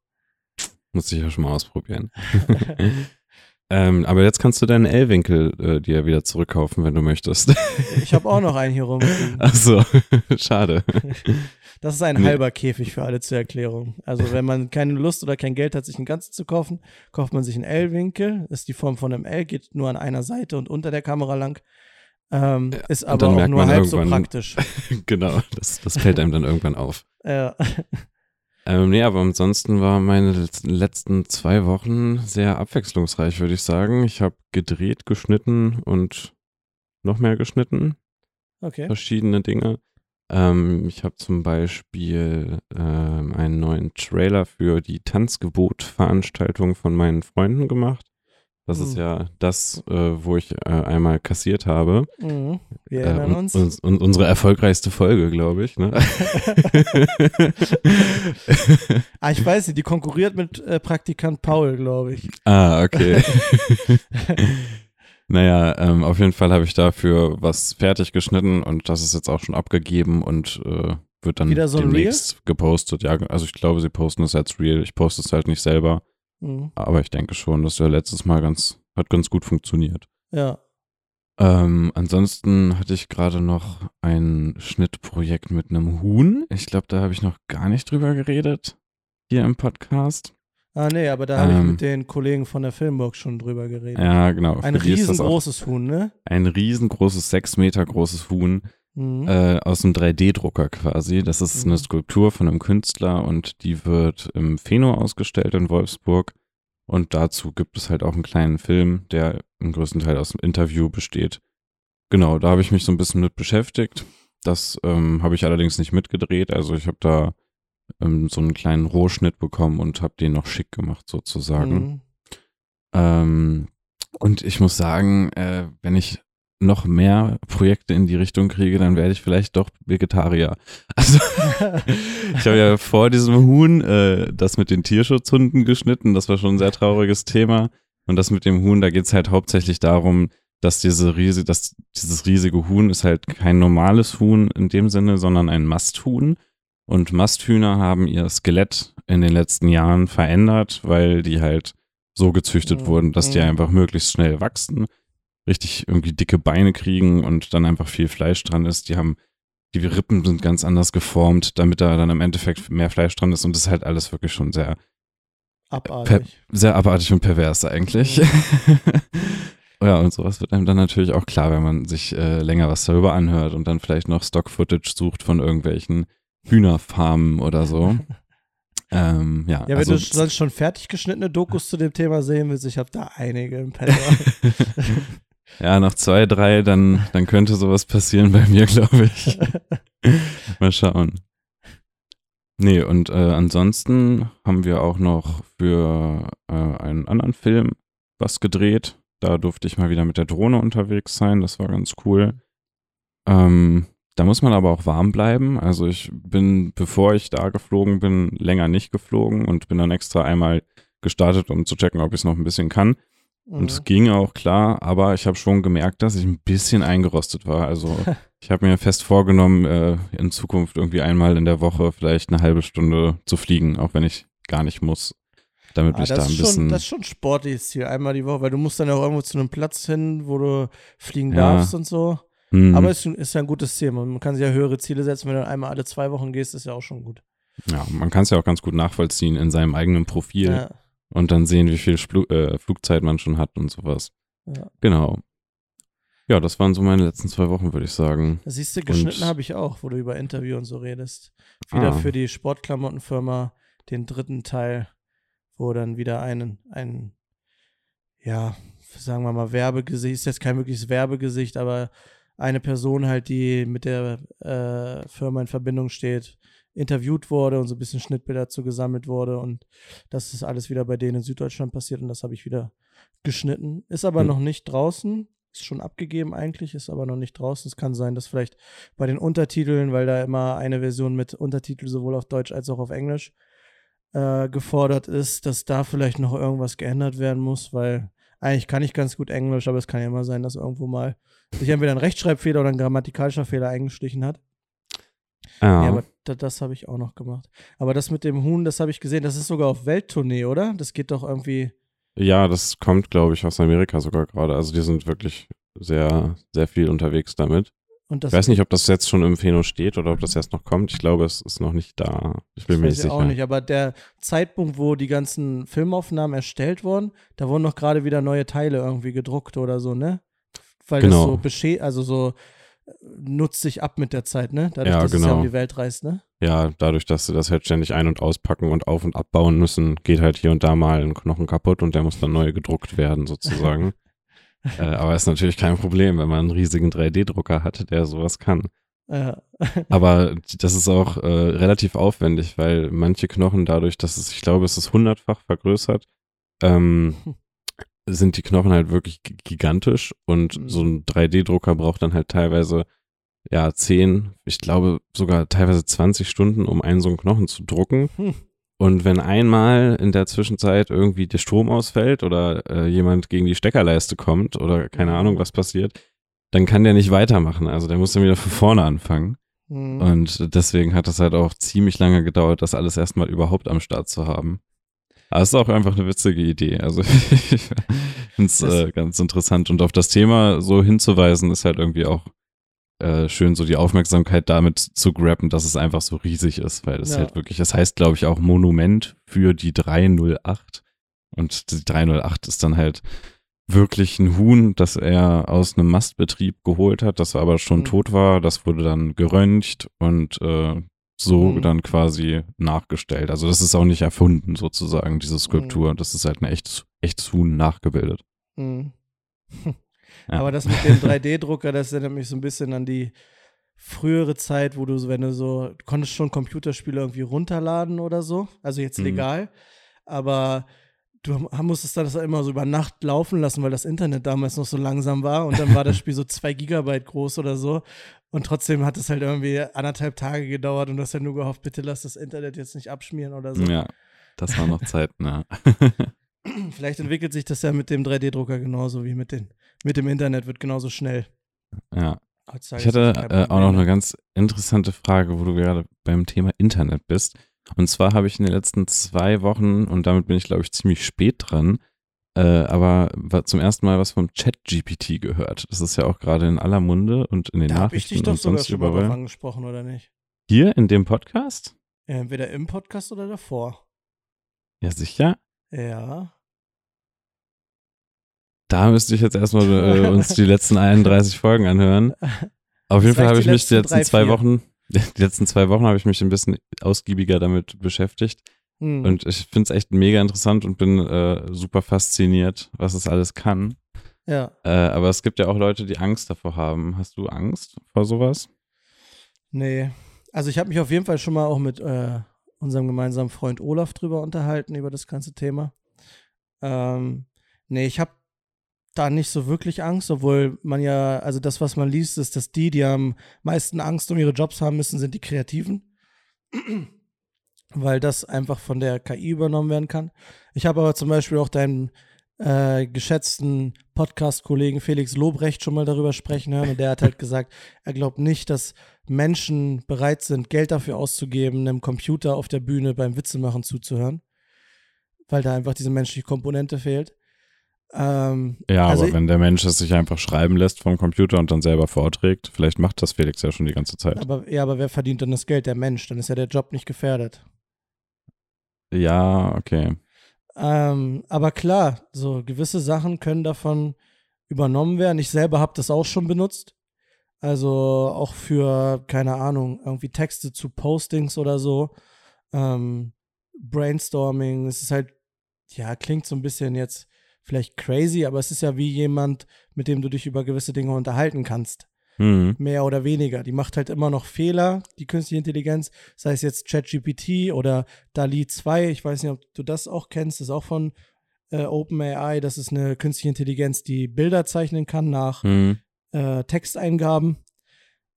B: muss ich ja schon mal ausprobieren. ähm, aber jetzt kannst du deinen L-Winkel äh, dir wieder zurückkaufen, wenn du möchtest.
C: Ich habe auch noch einen hier rumliegen.
B: Ach so, schade.
C: Das ist ein
B: Nee.
C: halber Käfig für alle zur Erklärung. Also wenn man keine Lust oder kein Geld hat, sich einen ganzen zu kaufen, kauft man sich einen L-Winkel. Ist die Form von einem L, geht nur an einer Seite und unter der Kamera lang. Ähm, ist aber auch nur halb so praktisch.
B: genau, das, das fällt einem dann irgendwann auf.
C: Ja.
B: Ähm, nee, aber ansonsten waren meine letz- letzten zwei Wochen sehr abwechslungsreich, würde ich sagen. Ich habe gedreht, geschnitten und noch mehr geschnitten.
C: Okay.
B: verschiedene Dinge. Ähm, ich habe zum Beispiel ähm, einen neuen Trailer für die Tanzgebot-Veranstaltung von meinen Freunden gemacht. Das ist
C: Hm.
B: ja das, äh, wo ich äh, einmal kassiert habe.
C: Mhm. Wir
B: Äh,
C: erinnern
B: und,
C: uns.
B: uns- und unsere erfolgreichste Folge, glaube ich. Ne?
C: ah, ich weiß nicht, die konkurriert mit äh, Praktikant Paul, glaube ich.
B: ah, okay. naja, ähm, auf jeden Fall habe ich dafür was fertig geschnitten und das ist jetzt auch schon abgegeben und äh, wird dann
C: Wieder so
B: demnächst gepostet. Ja, also ich glaube, sie posten es als Real. Ich poste es halt nicht selber,
C: Mhm.
B: aber ich denke schon, dass ja letztes Mal ganz, hat ganz gut funktioniert.
C: Ja.
B: Ähm, ansonsten hatte ich gerade noch ein Schnittprojekt mit einem Huhn. Ich glaube, da habe ich noch gar nicht drüber geredet hier im Podcast.
C: Ah, nee, aber da habe ich
B: Ähm.
C: mit den Kollegen von der Filmburg schon drüber geredet.
B: Ja, genau.
C: Ein riesengroßes Huhn, ne?
B: Ein riesengroßes, sechs Meter großes Huhn
C: Mhm.
B: äh, aus einem 3D-Drucker quasi. Das ist
C: Mhm.
B: eine Skulptur von einem Künstler und die wird im Pheno ausgestellt in Wolfsburg. Und dazu gibt es halt auch einen kleinen Film, der im größten Teil aus einem Interview besteht. Genau, da habe ich mich so ein bisschen mit beschäftigt. Das ähm, habe ich allerdings nicht mitgedreht. Also ich habe da ähm, so einen kleinen Rohschnitt bekommen und habe den noch schick gemacht sozusagen.
C: Mhm.
B: Ähm, und ich muss sagen, äh, wenn ich noch mehr Projekte in die Richtung kriege, dann werde ich vielleicht doch Vegetarier. Also ich habe ja vor diesem Huhn äh, das mit den Tierschutzhunden geschnitten. Das war schon ein sehr trauriges Thema. Und das mit dem Huhn, da geht es halt hauptsächlich darum, dass diese riesige, dass dieses riesige Huhn ist halt kein normales Huhn in dem Sinne, sondern ein Masthuhn. Und Masthühner haben ihr Skelett in den letzten Jahren verändert, weil die halt so gezüchtet
C: Mhm.
B: wurden, dass die einfach möglichst schnell wachsen, richtig irgendwie dicke Beine kriegen und dann einfach viel Fleisch dran ist. Die haben, die Rippen sind ganz anders geformt, damit da dann im Endeffekt mehr Fleisch dran ist und das ist halt alles wirklich schon sehr,
C: Abartig.
B: sehr abartig und pervers eigentlich. ja, und sowas wird einem dann natürlich auch klar, wenn man sich äh, länger was darüber anhört und dann vielleicht noch Stock-Footage sucht von irgendwelchen Hühnerfarmen oder so. ähm, ja,
C: Ja, wenn
B: also,
C: du sonst schon fertig geschnittene Dokus zu dem Thema sehen willst, ich habe da einige im Petto.
B: ja, nach zwei, drei, dann, dann könnte sowas passieren bei mir, glaube ich. Mal schauen. Nee, und äh, ansonsten haben wir auch noch für äh, einen anderen Film was gedreht. Da durfte ich mal wieder mit der Drohne unterwegs sein. Das war ganz cool. Ähm, da muss man aber auch warm bleiben. Also ich bin, bevor ich da geflogen bin, länger nicht geflogen und bin dann extra einmal gestartet, um zu checken, ob ich es noch ein bisschen kann. Und es
C: Mhm.
B: ging auch klar, aber ich habe schon gemerkt, dass ich ein bisschen eingerostet war. Also ich habe mir fest vorgenommen, äh, in Zukunft irgendwie einmal in der Woche vielleicht eine halbe Stunde zu fliegen, auch wenn ich gar nicht muss, damit
C: Ah,
B: ich da ein
C: ist schon,
B: bisschen.
C: das ist schon sportliches Ziel, einmal die Woche, weil du musst dann auch irgendwo zu einem Platz hin, wo du fliegen
B: Ja.
C: darfst und so.
B: Hm,
C: Aber es ist, ist ja ein gutes Ziel. Man kann sich ja höhere Ziele setzen, wenn du einmal alle zwei Wochen gehst, ist ja auch schon gut.
B: ja, man kann es ja auch ganz gut nachvollziehen in seinem eigenen Profil
C: Ja,
B: und dann sehen, wie viel Splu äh, Flugzeit man schon hat und sowas.
C: ja.
B: Genau. Ja, das waren so meine letzten zwei Wochen, würde ich sagen.
C: Das siehst du, geschnitten habe ich auch, wo du über Interview und so redest. Wieder
B: Ah.
C: für die Sportklamottenfirma den dritten Teil, wo dann wieder einen, ein, ja, sagen wir mal, Werbegesicht, ist jetzt kein wirkliches Werbegesicht, aber eine Person halt, die mit der äh, Firma in Verbindung steht, interviewt wurde und so ein bisschen Schnittbilder dazu gesammelt wurde und das ist alles wieder bei denen in Süddeutschland passiert und das habe ich wieder geschnitten. Ist aber
B: Hm.
C: noch nicht draußen, ist schon abgegeben eigentlich, ist aber noch nicht draußen. Es kann sein, dass vielleicht bei den Untertiteln, weil da immer eine Version mit Untertitel sowohl auf Deutsch als auch auf Englisch äh, gefordert ist, dass da vielleicht noch irgendwas geändert werden muss, weil eigentlich kann ich ganz gut Englisch, aber es kann ja immer sein, dass irgendwo mal sich entweder ein Rechtschreibfehler oder ein grammatikalischer Fehler eingeschlichen hat.
B: Ja,
C: Ja, aber da, das habe ich auch noch gemacht. Aber das mit dem Huhn, das habe ich gesehen, das ist sogar auf Welttournee, oder? Das geht doch irgendwie.
B: ja das kommt, glaube ich, aus Amerika sogar gerade. Also die sind wirklich sehr, sehr viel unterwegs damit. Ich weiß nicht, ob das jetzt schon im Phäno steht oder ob das erst noch kommt. Ich glaube, es ist noch nicht da. Ich bin
C: Das
B: mir
C: weiß
B: nicht
C: ich auch
B: sicher.
C: nicht, aber der Zeitpunkt, wo die ganzen Filmaufnahmen erstellt wurden, da wurden noch gerade wieder neue Teile irgendwie gedruckt oder so, ne? Weil
B: Genau.
C: das so besche also so nutzt sich ab mit der Zeit, ne? Dadurch,
B: Ja,
C: dass es ja
B: genau.
C: um die Welt reist, ne?
B: Ja, dadurch, dass sie das halt ständig ein- und auspacken und auf- und abbauen müssen, geht halt hier und da mal ein Knochen kaputt und der muss dann neu gedruckt werden, sozusagen. äh, aber ist natürlich kein Problem, wenn man einen riesigen 3D-Drucker hat, der sowas kann.
C: Ja.
B: Aber das ist auch äh, relativ aufwendig, weil manche Knochen dadurch, dass es, ich glaube, es ist hundertfach vergrößert, ähm, sind die Knochen halt wirklich gi- gigantisch und
C: Mhm.
B: so ein 3D-Drucker braucht dann halt teilweise ja 10, ich glaube sogar teilweise 20 Stunden, um einen so einen Knochen zu drucken.
C: Hm.
B: Und wenn einmal in der Zwischenzeit irgendwie der Strom ausfällt oder äh, jemand gegen die Steckerleiste kommt oder keine
C: Mhm.
B: Ahnung, was passiert, dann kann der nicht weitermachen. Also der muss dann wieder von vorne anfangen.
C: Hm.
B: Und deswegen hat es halt auch ziemlich lange gedauert, das alles erstmal überhaupt am Start zu haben. Aber es ist auch einfach eine witzige Idee. Also ich finde es äh, ganz interessant. Und auf das Thema so hinzuweisen, ist halt irgendwie auch äh, schön, so die Aufmerksamkeit damit zu grabben, dass es einfach so riesig ist, weil es
C: Ja.
B: halt wirklich, das heißt, glaube ich, auch Monument für die 308. Und die 308 ist dann halt wirklich ein Huhn, das er aus einem Mastbetrieb geholt hat, das aber schon
C: Mhm.
B: tot war. Das wurde dann geröntgt und äh, so
C: Mhm.
B: dann quasi nachgestellt. Also das ist auch nicht erfunden sozusagen, diese Skulptur.
C: Mhm.
B: Das ist halt ein echtes, echtes Huhn nachgebildet.
C: Hm.
B: Ja.
C: Aber das mit dem 3D-Drucker, das erinnert mich so ein bisschen an die frühere Zeit, wo du, so, wenn du so, du konntest schon Computerspiele irgendwie runterladen oder so, also jetzt
B: Mhm.
C: legal, aber du musstest dann das immer so über Nacht laufen lassen, weil das Internet damals noch so langsam war und dann war das Spiel so zwei Gigabyte groß oder so und trotzdem hat es halt irgendwie anderthalb Tage gedauert und du hast ja nur gehofft, bitte lass das Internet jetzt nicht abschmieren oder so.
B: Ja, das war noch Zeiten, ja.
C: Vielleicht entwickelt sich das ja mit dem 3D-Drucker genauso wie mit, den, mit dem Internet, wird genauso schnell.
B: ja. Ich hatte äh, auch noch eine ganz interessante Frage, wo du gerade beim Thema Internet bist. Und zwar habe ich in den letzten zwei Wochen, und damit bin ich, glaube ich, ziemlich spät dran, Äh, aber zum ersten Mal was vom Chat-GPT gehört. Das ist ja auch gerade in aller Munde und in den
C: Da habe ich
B: Nachrichten
C: dich doch
B: und
C: sogar
B: sonst
C: schon mal drauf angesprochen, oder nicht?
B: Hier in dem Podcast?
C: Entweder im Podcast oder davor.
B: Ja, sicher.
C: Ja.
B: Da müsste ich jetzt erstmal äh, uns die letzten 31 Folgen anhören. Auf jeden
C: Sag
B: Fall habe ich mich die
C: letzten
B: letzten
C: drei,
B: zwei
C: vier.
B: Wochen, die letzten zwei Wochen habe ich mich ein bisschen ausgiebiger damit beschäftigt.
C: Hm.
B: Und ich finde es echt mega interessant und bin äh, super fasziniert, was es alles kann.
C: ja.
B: Äh, aber es gibt ja auch Leute, die Angst davor haben. Hast du Angst vor sowas?
C: Nee. Also ich habe mich auf jeden Fall schon mal auch mit äh, unserem gemeinsamen Freund Olaf drüber unterhalten, über das ganze Thema. Ähm, nee, ich habe da nicht so wirklich Angst, obwohl man ja, also das, was man liest, ist, dass die, die am meisten Angst um ihre Jobs haben müssen, sind die Kreativen. Weil das einfach von der KI übernommen werden kann. Ich habe aber zum Beispiel auch deinen äh, geschätzten Podcast-Kollegen Felix Lobrecht schon mal darüber sprechen hören und der hat halt gesagt, er glaubt nicht, dass Menschen bereit sind, Geld dafür auszugeben, einem Computer auf der Bühne beim Witzemachen zuzuhören, weil da einfach diese menschliche Komponente fehlt. Ähm,
B: Ja,
C: Also
B: aber wenn der Mensch es sich einfach schreiben lässt vom Computer und dann selber vorträgt, vielleicht macht das Felix ja schon die ganze Zeit.
C: aber ja, aber wer verdient dann das Geld? Der Mensch. Dann ist ja der Job nicht gefährdet.
B: Ja, okay.
C: Ähm, aber klar, so gewisse Sachen können davon übernommen werden. Ich selber habe das auch schon benutzt. Also auch für, keine Ahnung, irgendwie Texte zu Postings oder so. Ähm, Brainstorming. Es ist halt, ja, klingt so ein bisschen jetzt vielleicht crazy, aber es ist ja wie jemand, mit dem du dich über gewisse Dinge unterhalten kannst
B: Hm.
C: mehr oder weniger. Die macht halt immer noch Fehler, die künstliche Intelligenz, sei es jetzt ChatGPT oder DALI 2. Ich weiß nicht, ob du das auch kennst, das ist auch von äh, OpenAI. Das ist eine künstliche Intelligenz, die Bilder zeichnen kann nach
B: Hm.
C: äh, Texteingaben.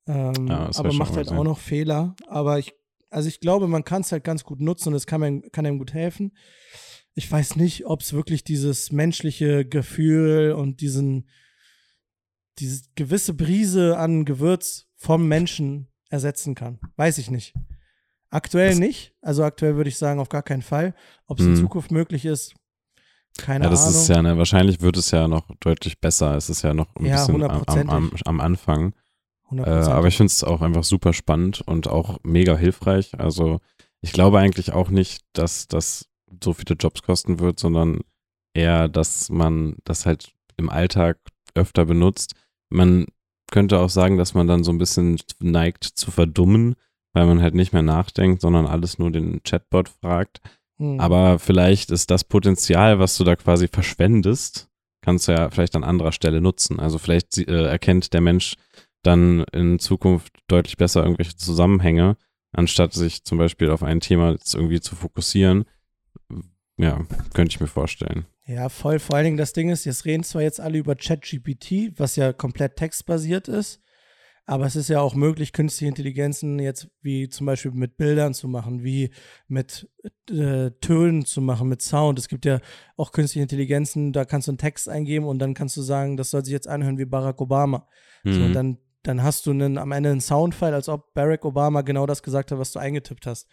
C: Ähm,
B: Ja,
C: aber macht halt
B: gesehen.
C: auch noch Fehler. Aber ich, also ich glaube, man kann es halt ganz gut nutzen und es kann, einem- kann einem gut helfen. Ich weiß nicht, ob es wirklich dieses menschliche Gefühl und diesen, diese gewisse Brise an Gewürz vom Menschen ersetzen kann. Weiß ich nicht. Aktuell
B: Das-
C: nicht. Also aktuell würde ich sagen, auf gar keinen Fall. Ob es in
B: Mhm.
C: Zukunft möglich ist, keine
B: Ja, das
C: Ahnung.
B: ist ja, ne, wahrscheinlich wird es ja noch deutlich besser. Es ist ja noch ein
C: Ja,
B: bisschen am, am, am, Anfang. Äh,
C: 100%.
B: aber ich finde es auch einfach super spannend und auch mega hilfreich. Also ich glaube eigentlich auch nicht, dass das so viele Jobs kosten wird, sondern eher, dass man das halt im Alltag öfter benutzt. Man könnte auch sagen, dass man dann so ein bisschen neigt zu verdummen, weil man halt nicht mehr nachdenkt, sondern alles nur den Chatbot fragt.
C: Hm.
B: Aber vielleicht ist das Potenzial, was du da quasi verschwendest, kannst du ja vielleicht an anderer Stelle nutzen. Also vielleicht äh, erkennt der Mensch dann in Zukunft deutlich besser irgendwelche Zusammenhänge, anstatt sich zum Beispiel auf ein Thema jetzt irgendwie zu fokussieren. Ja, könnte ich mir vorstellen.
C: Ja, voll. Vor allen Dingen das Ding ist, jetzt reden zwar jetzt alle über ChatGPT, was ja komplett textbasiert ist, aber es ist ja auch möglich, künstliche Intelligenzen jetzt wie zum Beispiel mit Bildern zu machen, wie mit äh, Tönen zu machen, mit Sound. Es gibt ja auch künstliche Intelligenzen, da kannst du einen Text eingeben und dann kannst du sagen, das soll sich jetzt anhören wie Barack Obama. So,
B: Mhm.
C: und dann, dann hast du einen, am Ende einen Soundfile, als ob Barack Obama genau das gesagt hat, was du eingetippt hast.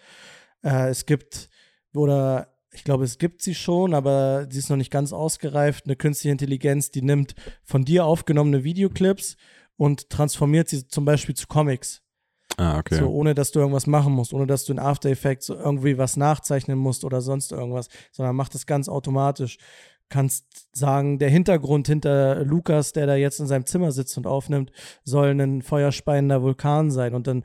C: Äh, es gibt, oder ich glaube, es gibt sie schon, aber sie ist noch nicht ganz ausgereift, eine künstliche Intelligenz, die nimmt von dir aufgenommene Videoclips und transformiert sie zum Beispiel zu Comics.
B: ah, okay.
C: So, ohne dass du irgendwas machen musst, ohne dass du in After Effects irgendwie was nachzeichnen musst oder sonst irgendwas, sondern macht das ganz automatisch. Kannst sagen, der Hintergrund hinter Lukas, der da jetzt in seinem Zimmer sitzt und aufnimmt, soll ein feuerspeiender Vulkan sein. Und dann,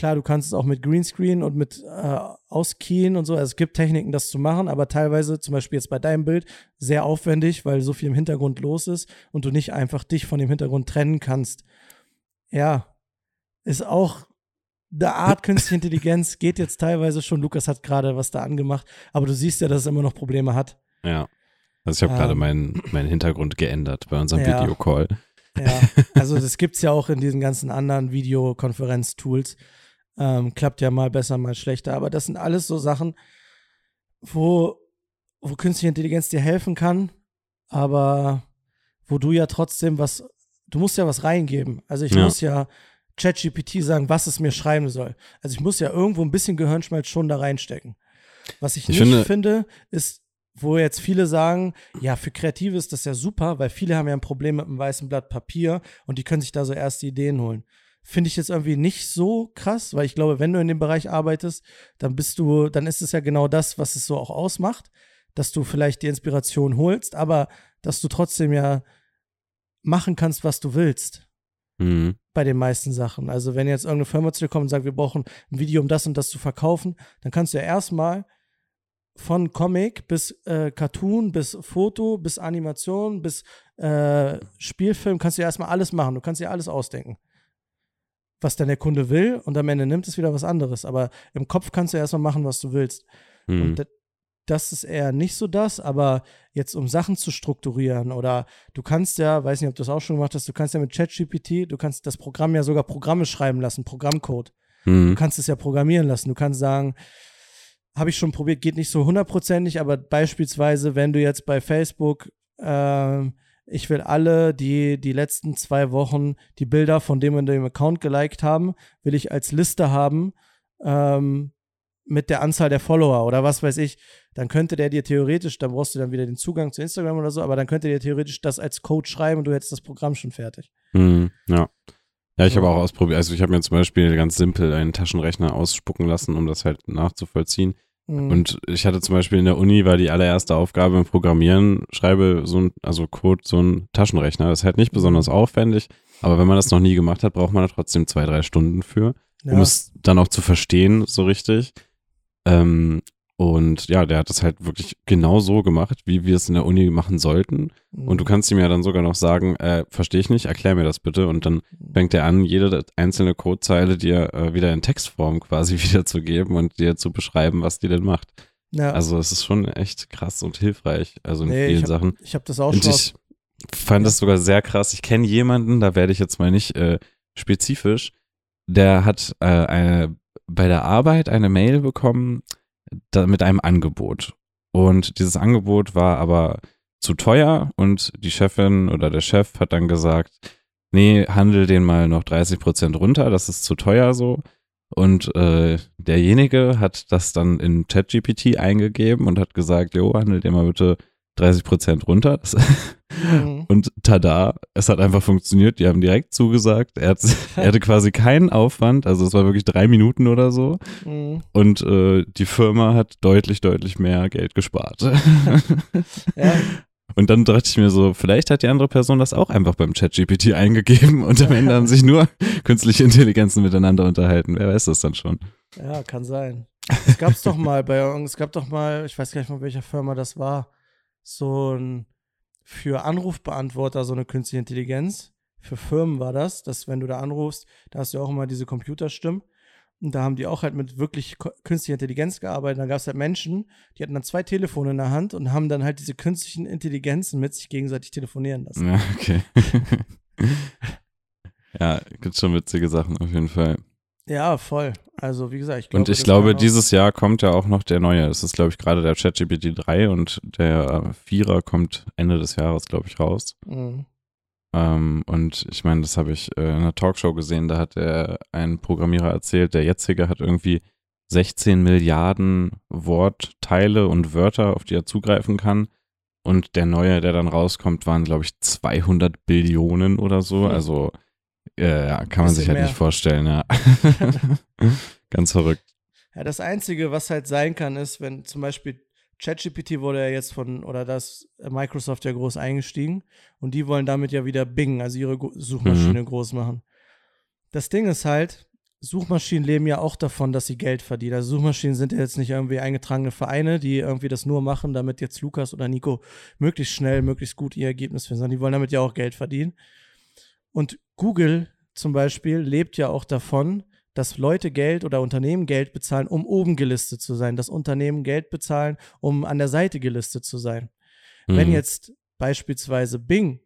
C: klar, du kannst es auch mit Greenscreen und mit äh, Auskien und so. Also es gibt Techniken, das zu machen, aber teilweise, zum Beispiel jetzt bei deinem Bild, sehr aufwendig, weil so viel im Hintergrund los ist und du nicht einfach dich von dem Hintergrund trennen kannst. Ja, ist auch eine Art künstliche Intelligenz, geht jetzt teilweise schon. Lukas hat gerade was da angemacht, aber du siehst ja, dass es immer noch Probleme hat.
B: ja. Also ich habe gerade
C: Ähm.
B: meinen, meinen Hintergrund geändert bei unserem
C: Ja.
B: Videocall.
C: Ja, also das gibt's ja auch in diesen ganzen anderen Videokonferenz-Tools. Ähm, klappt ja mal besser, mal schlechter. Aber das sind alles so Sachen, wo, wo künstliche Intelligenz dir helfen kann, aber wo du ja trotzdem was, du musst ja was reingeben. Also ich
B: Ja.
C: muss ja ChatGPT sagen, was es mir schreiben soll. Also ich muss ja irgendwo ein bisschen Gehirnschmalz schon da reinstecken. Was ich,
B: Ich
C: nicht
B: finde-
C: finde, ist wo jetzt viele sagen, ja, für Kreative ist das ja super, weil viele haben ja ein Problem mit einem weißen Blatt Papier und die können sich da so erste Ideen holen. Finde ich jetzt irgendwie nicht so krass, weil ich glaube, wenn du in dem Bereich arbeitest, dann bist du, dann ist es ja genau das, was es so auch ausmacht, dass du vielleicht die Inspiration holst, aber dass du trotzdem ja machen kannst, was du willst.
B: Mhm.
C: Bei den meisten Sachen. Also, wenn jetzt irgendeine Firma zu dir kommt und sagt, wir brauchen ein Video, um das und das zu verkaufen, dann kannst du ja erstmal von Comic bis äh, Cartoon, bis Foto, bis Animation, bis äh, Spielfilm, kannst du ja erstmal alles machen. Du kannst dir alles ausdenken. Was dann der Kunde will und am Ende nimmt es wieder was anderes. Aber im Kopf kannst du erstmal machen, was du willst.
B: Mhm.
C: Und das, das ist eher nicht so das, aber jetzt um Sachen zu strukturieren oder du kannst ja, weiß nicht, ob du das auch schon gemacht hast, du kannst ja mit ChatGPT, du kannst das Programm ja sogar Programme schreiben lassen, Programmcode. Du
B: Mhm.
C: kannst es ja programmieren lassen. Du kannst sagen, habe ich schon probiert, geht nicht so hundertprozentig, aber beispielsweise, wenn du jetzt bei Facebook, ähm, ich will alle, die die letzten zwei Wochen die Bilder von dem und dem Account geliked haben, will ich als Liste haben ähm, mit der Anzahl der Follower oder was weiß ich, dann könnte der dir theoretisch, dann brauchst du dann wieder den Zugang zu Instagram oder so, aber dann könnte der theoretisch das als Code schreiben und du hättest das Programm schon fertig.
B: Mhm. Ja. Ja, ich habe auch ausprobiert. Also ich habe mir zum Beispiel ganz simpel einen Taschenrechner ausspucken lassen, um das halt nachzuvollziehen.
C: Mhm.
B: Und ich hatte zum Beispiel in der Uni war die allererste Aufgabe im Programmieren, schreibe so ein, also Code, so ein Taschenrechner. Das ist halt nicht besonders aufwendig, aber wenn man das noch nie gemacht hat, braucht man da trotzdem zwei, drei Stunden für, um
C: ja.
B: es dann auch zu verstehen, so richtig. Ähm, und ja, der hat das halt wirklich genau so gemacht, wie wir es in der Uni machen sollten. Und du
C: Mhm.
B: kannst ihm ja dann sogar noch sagen, äh, verstehe ich nicht, erklär mir das bitte. Und dann fängt er an, jede einzelne Codezeile dir äh, wieder in Textform quasi wiederzugeben und dir zu beschreiben, was die denn macht.
C: ja.
B: Also es ist schon echt krass und hilfreich, also in
C: Nee,
B: vielen
C: ich hab-
B: Sachen.
C: ich habe das auch
B: Und
C: schon
B: ich fand das sogar sehr krass. Ich kenne jemanden, da werde ich jetzt mal nicht äh, spezifisch, der hat äh, eine, bei der Arbeit eine Mail bekommen da, mit einem Angebot. Und dieses Angebot war aber zu teuer und die Chefin oder der Chef hat dann gesagt, nee, handel den mal noch 30 Prozent runter, das ist zu teuer so. Und äh, derjenige hat das dann in ChatGPT eingegeben und hat gesagt, jo, handel den mal bitte 30 Prozent runter.
C: Mhm.
B: und tada, es hat einfach funktioniert. Die haben direkt zugesagt. Er, hat, er hatte quasi keinen Aufwand, also es war wirklich drei Minuten oder so.
C: Mhm.
B: Und äh, die Firma hat deutlich, deutlich mehr Geld gespart.
C: Ja.
B: Und dann dachte ich mir so, vielleicht hat die andere Person das auch einfach beim ChatGPT eingegeben und am Ende haben sich nur künstliche Intelligenzen miteinander unterhalten. Wer weiß das dann schon?
C: Ja, kann sein. Es gab's doch mal bei es gab doch mal, ich weiß gar nicht mal, welcher Firma das war, so ein für Anrufbeantworter so eine künstliche Intelligenz. Für Firmen war das, dass wenn du da anrufst, da hast du auch immer diese Computerstimmen. Und da haben die auch halt mit wirklich künstlicher Intelligenz gearbeitet. Da gab es halt Menschen, die hatten dann zwei Telefone in der Hand und haben dann halt diese künstlichen Intelligenzen mit sich gegenseitig telefonieren lassen.
B: Ja, okay. ja, gibt schon witzige Sachen auf jeden Fall.
C: Ja, voll. Also, wie gesagt, ich glaube.
B: Und ich glaube, dieses Jahr kommt ja auch noch der neue. Das ist, glaube ich, gerade der ChatGPT 3 und der äh, Vierer kommt Ende des Jahres, glaube ich, raus.
C: Mhm.
B: Ähm, und ich meine, das habe ich äh, in einer Talkshow gesehen, da hat der, ein Programmierer erzählt, der jetzige hat irgendwie 16 Milliarden Wortteile und Wörter, auf die er zugreifen kann. Und der neue, der dann rauskommt, waren, glaube ich, 200 Billionen oder so.
C: Hm.
B: Also ja, kann man sich halt
C: mehr.
B: nicht vorstellen, ja. Ganz verrückt.
C: Ja, das Einzige, was halt sein kann, ist, wenn zum Beispiel ChatGPT wurde ja jetzt von, oder das äh, Microsoft ja groß eingestiegen und die wollen damit ja wieder Bing, also ihre Suchmaschine groß machen. Das Ding ist halt, Suchmaschinen leben ja auch davon, dass sie Geld verdienen. Also Suchmaschinen sind ja jetzt nicht irgendwie eingetragene Vereine, die irgendwie das nur machen, damit jetzt Lukas oder Nico möglichst schnell, möglichst gut ihr Ergebnis finden, sondern die wollen damit ja auch Geld verdienen. Und Google zum Beispiel lebt ja auch davon, dass Leute Geld oder Unternehmen Geld bezahlen, um oben gelistet zu sein, dass Unternehmen Geld bezahlen, um an der Seite gelistet zu sein. Wenn
B: Mhm.
C: jetzt beispielsweise Bing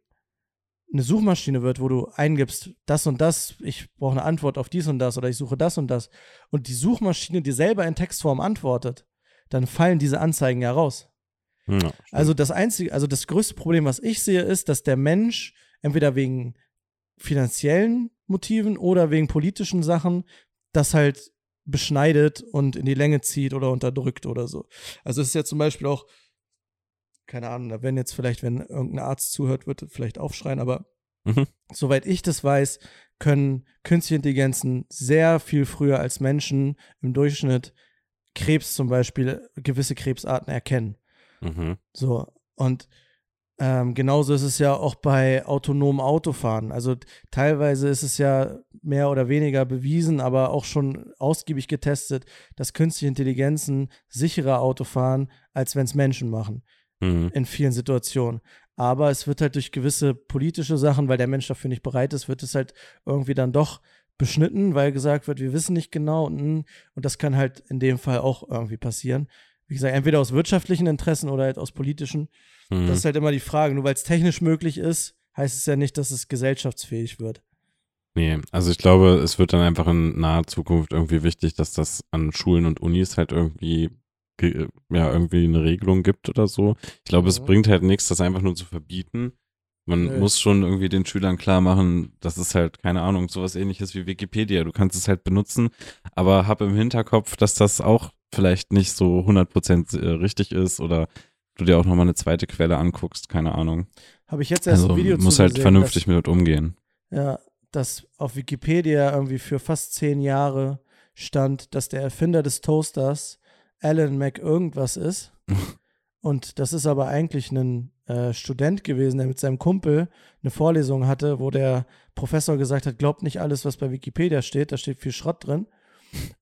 C: eine Suchmaschine wird, wo du eingibst, das und das, ich brauche eine Antwort auf dies und das oder ich suche das und das und die Suchmaschine dir selber in Textform antwortet, dann fallen diese Anzeigen ja raus.
B: Ja.
C: Also das einzige, also das größte Problem, was ich sehe, ist, dass der Mensch entweder wegen finanziellen Motiven oder wegen politischen Sachen das halt beschneidet und in die Länge zieht oder unterdrückt oder so. Also es ist ja zum Beispiel auch keine Ahnung, da werden jetzt vielleicht, wenn irgendein Arzt zuhört, wird vielleicht aufschreien, aber
B: Mhm.
C: soweit ich das weiß, können künstliche Intelligenzen sehr viel früher als Menschen im Durchschnitt Krebs zum Beispiel, gewisse Krebsarten erkennen.
B: Mhm.
C: So, und ähm, genauso ist es ja auch bei autonomem Autofahren. Also teilweise ist es ja mehr oder weniger bewiesen, aber auch schon ausgiebig getestet, dass künstliche Intelligenzen sicherer Auto fahren, als wenn es Menschen machen
B: Mhm.
C: in vielen Situationen. Aber es wird halt durch gewisse politische Sachen, weil der Mensch dafür nicht bereit ist, wird es halt irgendwie dann doch beschnitten, weil gesagt wird, wir wissen nicht genau und, mm, und das kann halt in dem Fall auch irgendwie passieren. Wie gesagt, entweder aus wirtschaftlichen Interessen oder halt aus politischen.
B: Mhm.
C: Das ist halt immer die Frage. Nur weil es technisch möglich ist, heißt es ja nicht, dass es gesellschaftsfähig wird.
B: Nee, also ich glaube, es wird dann einfach in naher Zukunft irgendwie wichtig, dass das an Schulen und Unis halt irgendwie ge- ja irgendwie eine Regelung gibt oder so. Ich glaube, es
C: Mhm.
B: bringt halt nichts, das einfach nur zu verbieten. Man
C: Nö.
B: muss schon irgendwie den Schülern klar machen, das ist halt, keine Ahnung, sowas ähnliches wie Wikipedia. Du kannst es halt benutzen, aber hab im Hinterkopf, dass das auch vielleicht nicht so 100% äh, richtig ist oder du dir auch nochmal eine zweite Quelle anguckst, keine Ahnung.
C: Habe ich jetzt erst
B: Also
C: ein Video
B: muss
C: zu
B: halt
C: gesehen,
B: vernünftig mit umgehen.
C: Dass, ja, dass auf Wikipedia irgendwie für fast zehn Jahre stand, dass der Erfinder des Toasters Alan Mac irgendwas ist. Und das ist aber eigentlich ein äh, Student gewesen, der mit seinem Kumpel eine Vorlesung hatte, wo der Professor gesagt hat, glaubt nicht alles, was bei Wikipedia steht, da steht viel Schrott drin.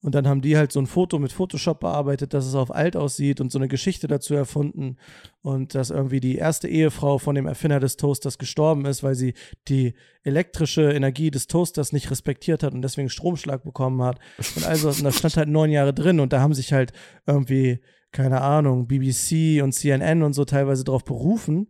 C: Und dann haben die halt so ein Foto mit Photoshop bearbeitet, dass es auf alt aussieht und so eine Geschichte dazu erfunden. Und dass irgendwie die erste Ehefrau von dem Erfinder des Toasters gestorben ist, weil sie die elektrische Energie des Toasters nicht respektiert hat und deswegen Stromschlag bekommen hat. Und also, und da stand halt neun Jahre drin und da haben sich halt irgendwie, keine Ahnung, BBC und CNN und so teilweise darauf berufen,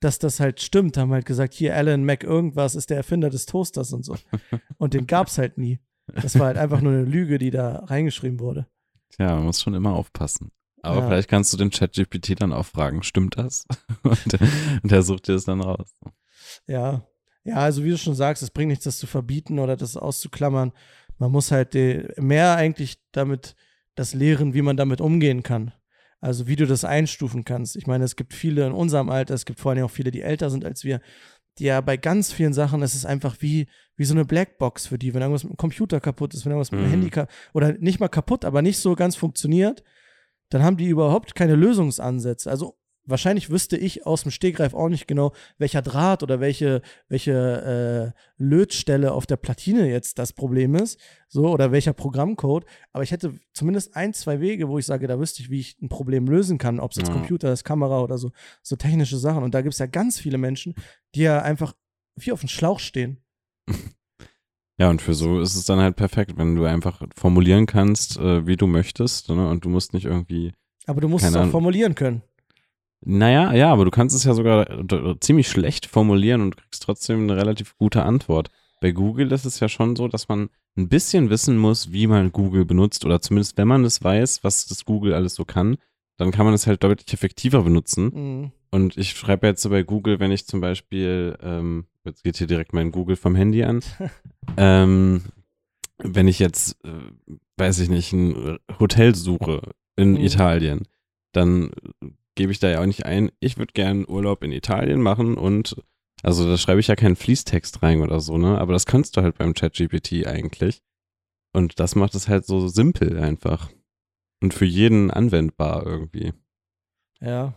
C: dass das halt stimmt. Haben halt gesagt, hier Alan Mac irgendwas ist der Erfinder des Toasters und so. Und den gab's halt nie. Das war halt einfach nur eine Lüge, die da reingeschrieben wurde.
B: Tja, man muss schon immer aufpassen. Aber
C: Ja.
B: vielleicht kannst du den ChatGPT dann auch fragen, stimmt das? und, der- und der sucht dir das dann raus.
C: Ja. Ja, also wie du schon sagst, es bringt nichts, das zu verbieten oder das auszuklammern. Man muss halt mehr eigentlich damit das lehren, wie man damit umgehen kann. Also wie du das einstufen kannst. Ich meine, es gibt viele in unserem Alter, es gibt vor allem auch viele, die älter sind als wir, die ja bei ganz vielen Sachen, es ist einfach wie, wie so eine Blackbox für die, wenn irgendwas mit dem Computer kaputt ist, wenn irgendwas mit dem
B: Mhm.
C: Handy ka- oder nicht mal kaputt, aber nicht so ganz funktioniert, dann haben die überhaupt keine Lösungsansätze. Also wahrscheinlich wüsste ich aus dem Stegreif auch nicht genau, welcher Draht oder welche, welche äh, Lötstelle auf der Platine jetzt das Problem ist, so oder welcher Programmcode. Aber ich hätte zumindest ein, zwei Wege, wo ich sage, da wüsste ich, wie ich ein Problem lösen kann, ob es jetzt
B: Ja.
C: Computer ist, Kamera oder so, so technische Sachen. Und da gibt es ja ganz viele Menschen, die ja einfach wie auf dem Schlauch stehen.
B: Ja, und für so ist es dann halt perfekt, wenn du einfach formulieren kannst, äh, wie du möchtest, ne? Und du musst nicht irgendwie.
C: Aber du musst es auch
B: Ahnung.
C: formulieren können.
B: Naja, ja, aber du kannst es ja sogar ziemlich schlecht formulieren und kriegst trotzdem eine relativ gute Antwort. Bei Google ist es ja schon so, dass man ein bisschen wissen muss, wie man Google benutzt, oder zumindest wenn man es weiß, was das Google alles so kann, dann kann man es halt deutlich effektiver benutzen.
C: Mhm.
B: Und ich schreibe jetzt so bei Google, wenn ich zum Beispiel, ähm, jetzt geht hier direkt mein Google vom Handy an, ähm, wenn ich jetzt, äh, weiß ich nicht, ein Hotel suche in
C: Mhm.
B: Italien, dann gebe ich da ja auch nicht ein, ich würde gern Urlaub in Italien machen und also da schreibe ich ja keinen Fließtext rein oder so, ne? Aber das kannst du halt beim ChatGPT eigentlich. Und das macht es halt so simpel einfach. Und für jeden anwendbar irgendwie.
C: Ja.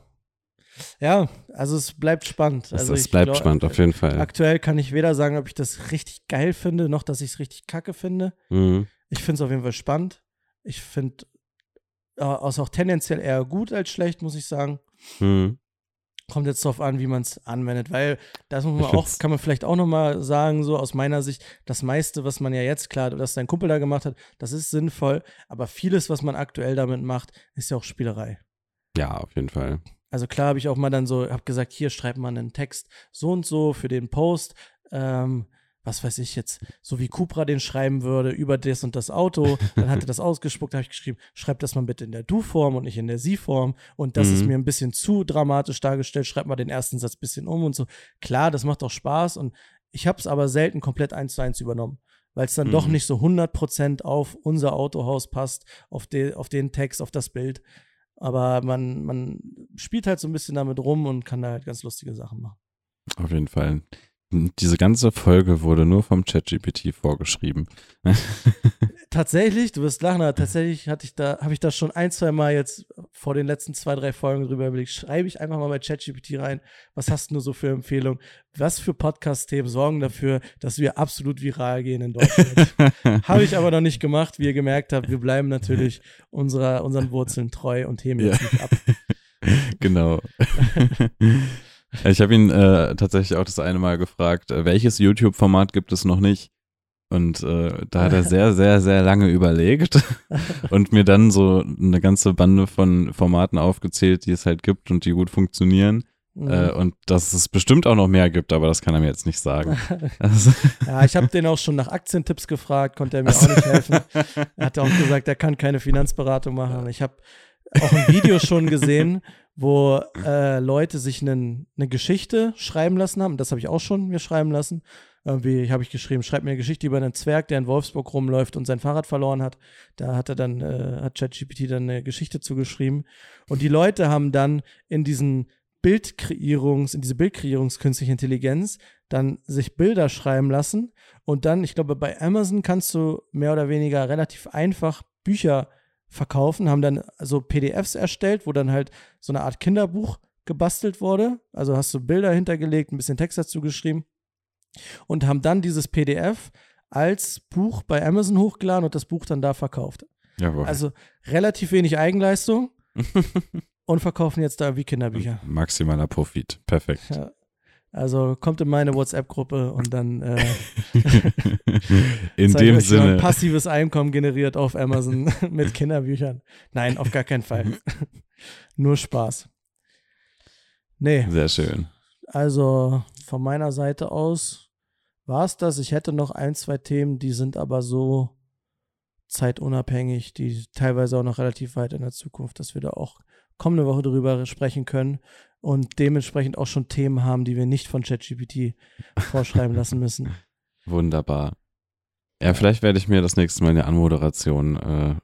C: Ja, also es bleibt spannend. Also ich
B: bleibt
C: glaub-
B: spannend, auf jeden Fall.
C: Aktuell kann ich weder sagen, ob ich das richtig geil finde, noch dass ich es richtig kacke finde.
B: Mhm.
C: Ich finde es auf jeden Fall spannend. Ich finde äh, es auch tendenziell eher gut als schlecht, muss ich sagen.
B: Mhm.
C: Kommt jetzt drauf an, wie man es anwendet, weil das muss man auch, kann man vielleicht auch nochmal sagen, so aus meiner Sicht, das meiste, was man ja jetzt, klar, was dein Kumpel da gemacht hat, das ist sinnvoll, aber vieles, was man aktuell damit macht, ist ja auch Spielerei.
B: Ja, auf jeden Fall.
C: Also klar habe ich auch mal dann so, habe gesagt, hier schreibt man einen Text so und so für den Post, ähm, was weiß ich jetzt, so wie Cupra den schreiben würde über das und das Auto. Dann hat er das ausgespuckt, habe ich geschrieben, schreibt das mal bitte in der Du-Form und nicht in der Sie-Form. Und das ist
B: Mhm.
C: mir ein bisschen zu dramatisch dargestellt, schreibt mal den ersten Satz ein bisschen um und so. Klar, das macht auch Spaß und ich habe es aber selten komplett eins zu eins übernommen. Weil es dann doch
B: Mhm.
C: nicht so 100% auf unser Autohaus passt, auf, de, auf den Text, auf das Bild. Aber man, man, spielt halt so ein bisschen damit rum und kann da halt ganz lustige Sachen machen.
B: Auf jeden Fall. Diese ganze Folge wurde nur vom ChatGPT vorgeschrieben.
C: tatsächlich, du wirst lachen, aber tatsächlich hatte ich da, habe ich da schon ein, zwei Mal jetzt vor den letzten zwei, drei Folgen drüber überlegt, schreibe ich einfach mal bei ChatGPT rein, was hast du so für Empfehlungen? Was für Podcast-Themen sorgen dafür, dass wir absolut viral gehen in Deutschland? habe ich aber noch nicht gemacht, wie ihr gemerkt habt, wir bleiben natürlich unserer, unseren Wurzeln treu und heben jetzt nicht ab.
B: genau. Ich habe ihn äh, tatsächlich auch das eine Mal gefragt, äh, welches YouTube-Format gibt es noch nicht? Und äh, da hat er sehr, sehr, sehr lange überlegt und mir dann so eine ganze Bande von Formaten aufgezählt, die es halt gibt und die gut funktionieren. Mhm. Äh, und dass es bestimmt auch noch mehr gibt, aber das kann er mir jetzt nicht sagen.
C: Also ja, ich habe den auch schon nach Aktientipps gefragt, konnte er mir auch nicht helfen. Er hat auch gesagt, er kann keine Finanzberatung machen. Ich habe auch ein Video schon gesehen, wo äh, Leute sich eine Geschichte schreiben lassen haben. Das habe ich auch schon mir schreiben lassen. Irgendwie habe ich geschrieben, schreib mir eine Geschichte über einen Zwerg, der in Wolfsburg rumläuft und sein Fahrrad verloren hat. Da hat er dann, äh, hat ChatGPT dann eine Geschichte zugeschrieben. Und die Leute haben dann in diesen Bildkreierungs, in diese Bildkreierungskünstliche Intelligenz dann sich Bilder schreiben lassen und dann, ich glaube, bei Amazon kannst du mehr oder weniger relativ einfach Bücher verkaufen, haben dann so PDFs erstellt, wo dann halt so eine Art Kinderbuch gebastelt wurde. Also hast du Bilder hintergelegt, ein bisschen Text dazu geschrieben und haben dann dieses PDF als Buch bei Amazon hochgeladen und das Buch dann da verkauft.
B: Jawohl.
C: Also relativ wenig Eigenleistung und verkaufen jetzt da wie Kinderbücher.
B: Maximaler Profit. Perfekt. Ja.
C: Also kommt in meine WhatsApp-Gruppe und dann äh,
B: in dem euch, Sinne
C: passives Einkommen generiert auf Amazon mit Kinderbüchern. Nein, auf gar keinen Fall. Nur Spaß. Nee.
B: Sehr schön.
C: Also von meiner Seite aus war es das. Ich hätte noch ein, zwei Themen, die sind aber so zeitunabhängig, die teilweise auch noch relativ weit in der Zukunft, dass wir da auch kommende Woche drüber sprechen können und dementsprechend auch schon Themen haben, die wir nicht von ChatGPT vorschreiben lassen müssen.
B: Wunderbar. Ja, vielleicht werde ich mir das nächste Mal eine Anmoderation äh,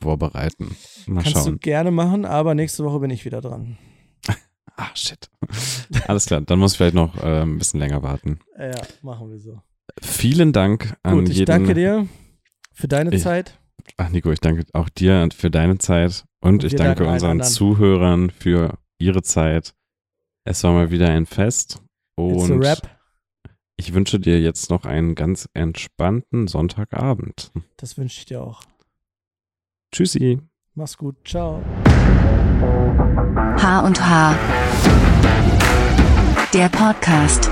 B: vorbereiten. Mal
C: Kannst
B: schauen.
C: du gerne machen, aber nächste Woche bin ich wieder dran.
B: Ah, shit. Alles klar, dann muss ich vielleicht noch äh, ein bisschen länger warten.
C: Ja, machen wir so.
B: Vielen Dank an
C: Gut,
B: ich
C: jeden. danke dir für deine ich, Zeit.
B: Ach, Nico, ich danke auch dir für deine Zeit und, und ich danke unseren Zuhörern für ihre Zeit. Es war mal wieder ein Fest und ich wünsche dir jetzt noch einen ganz entspannten Sonntagabend.
C: Das wünsche ich dir auch.
B: Tschüssi.
C: Mach's gut. Ciao.
A: H und H. Der Podcast.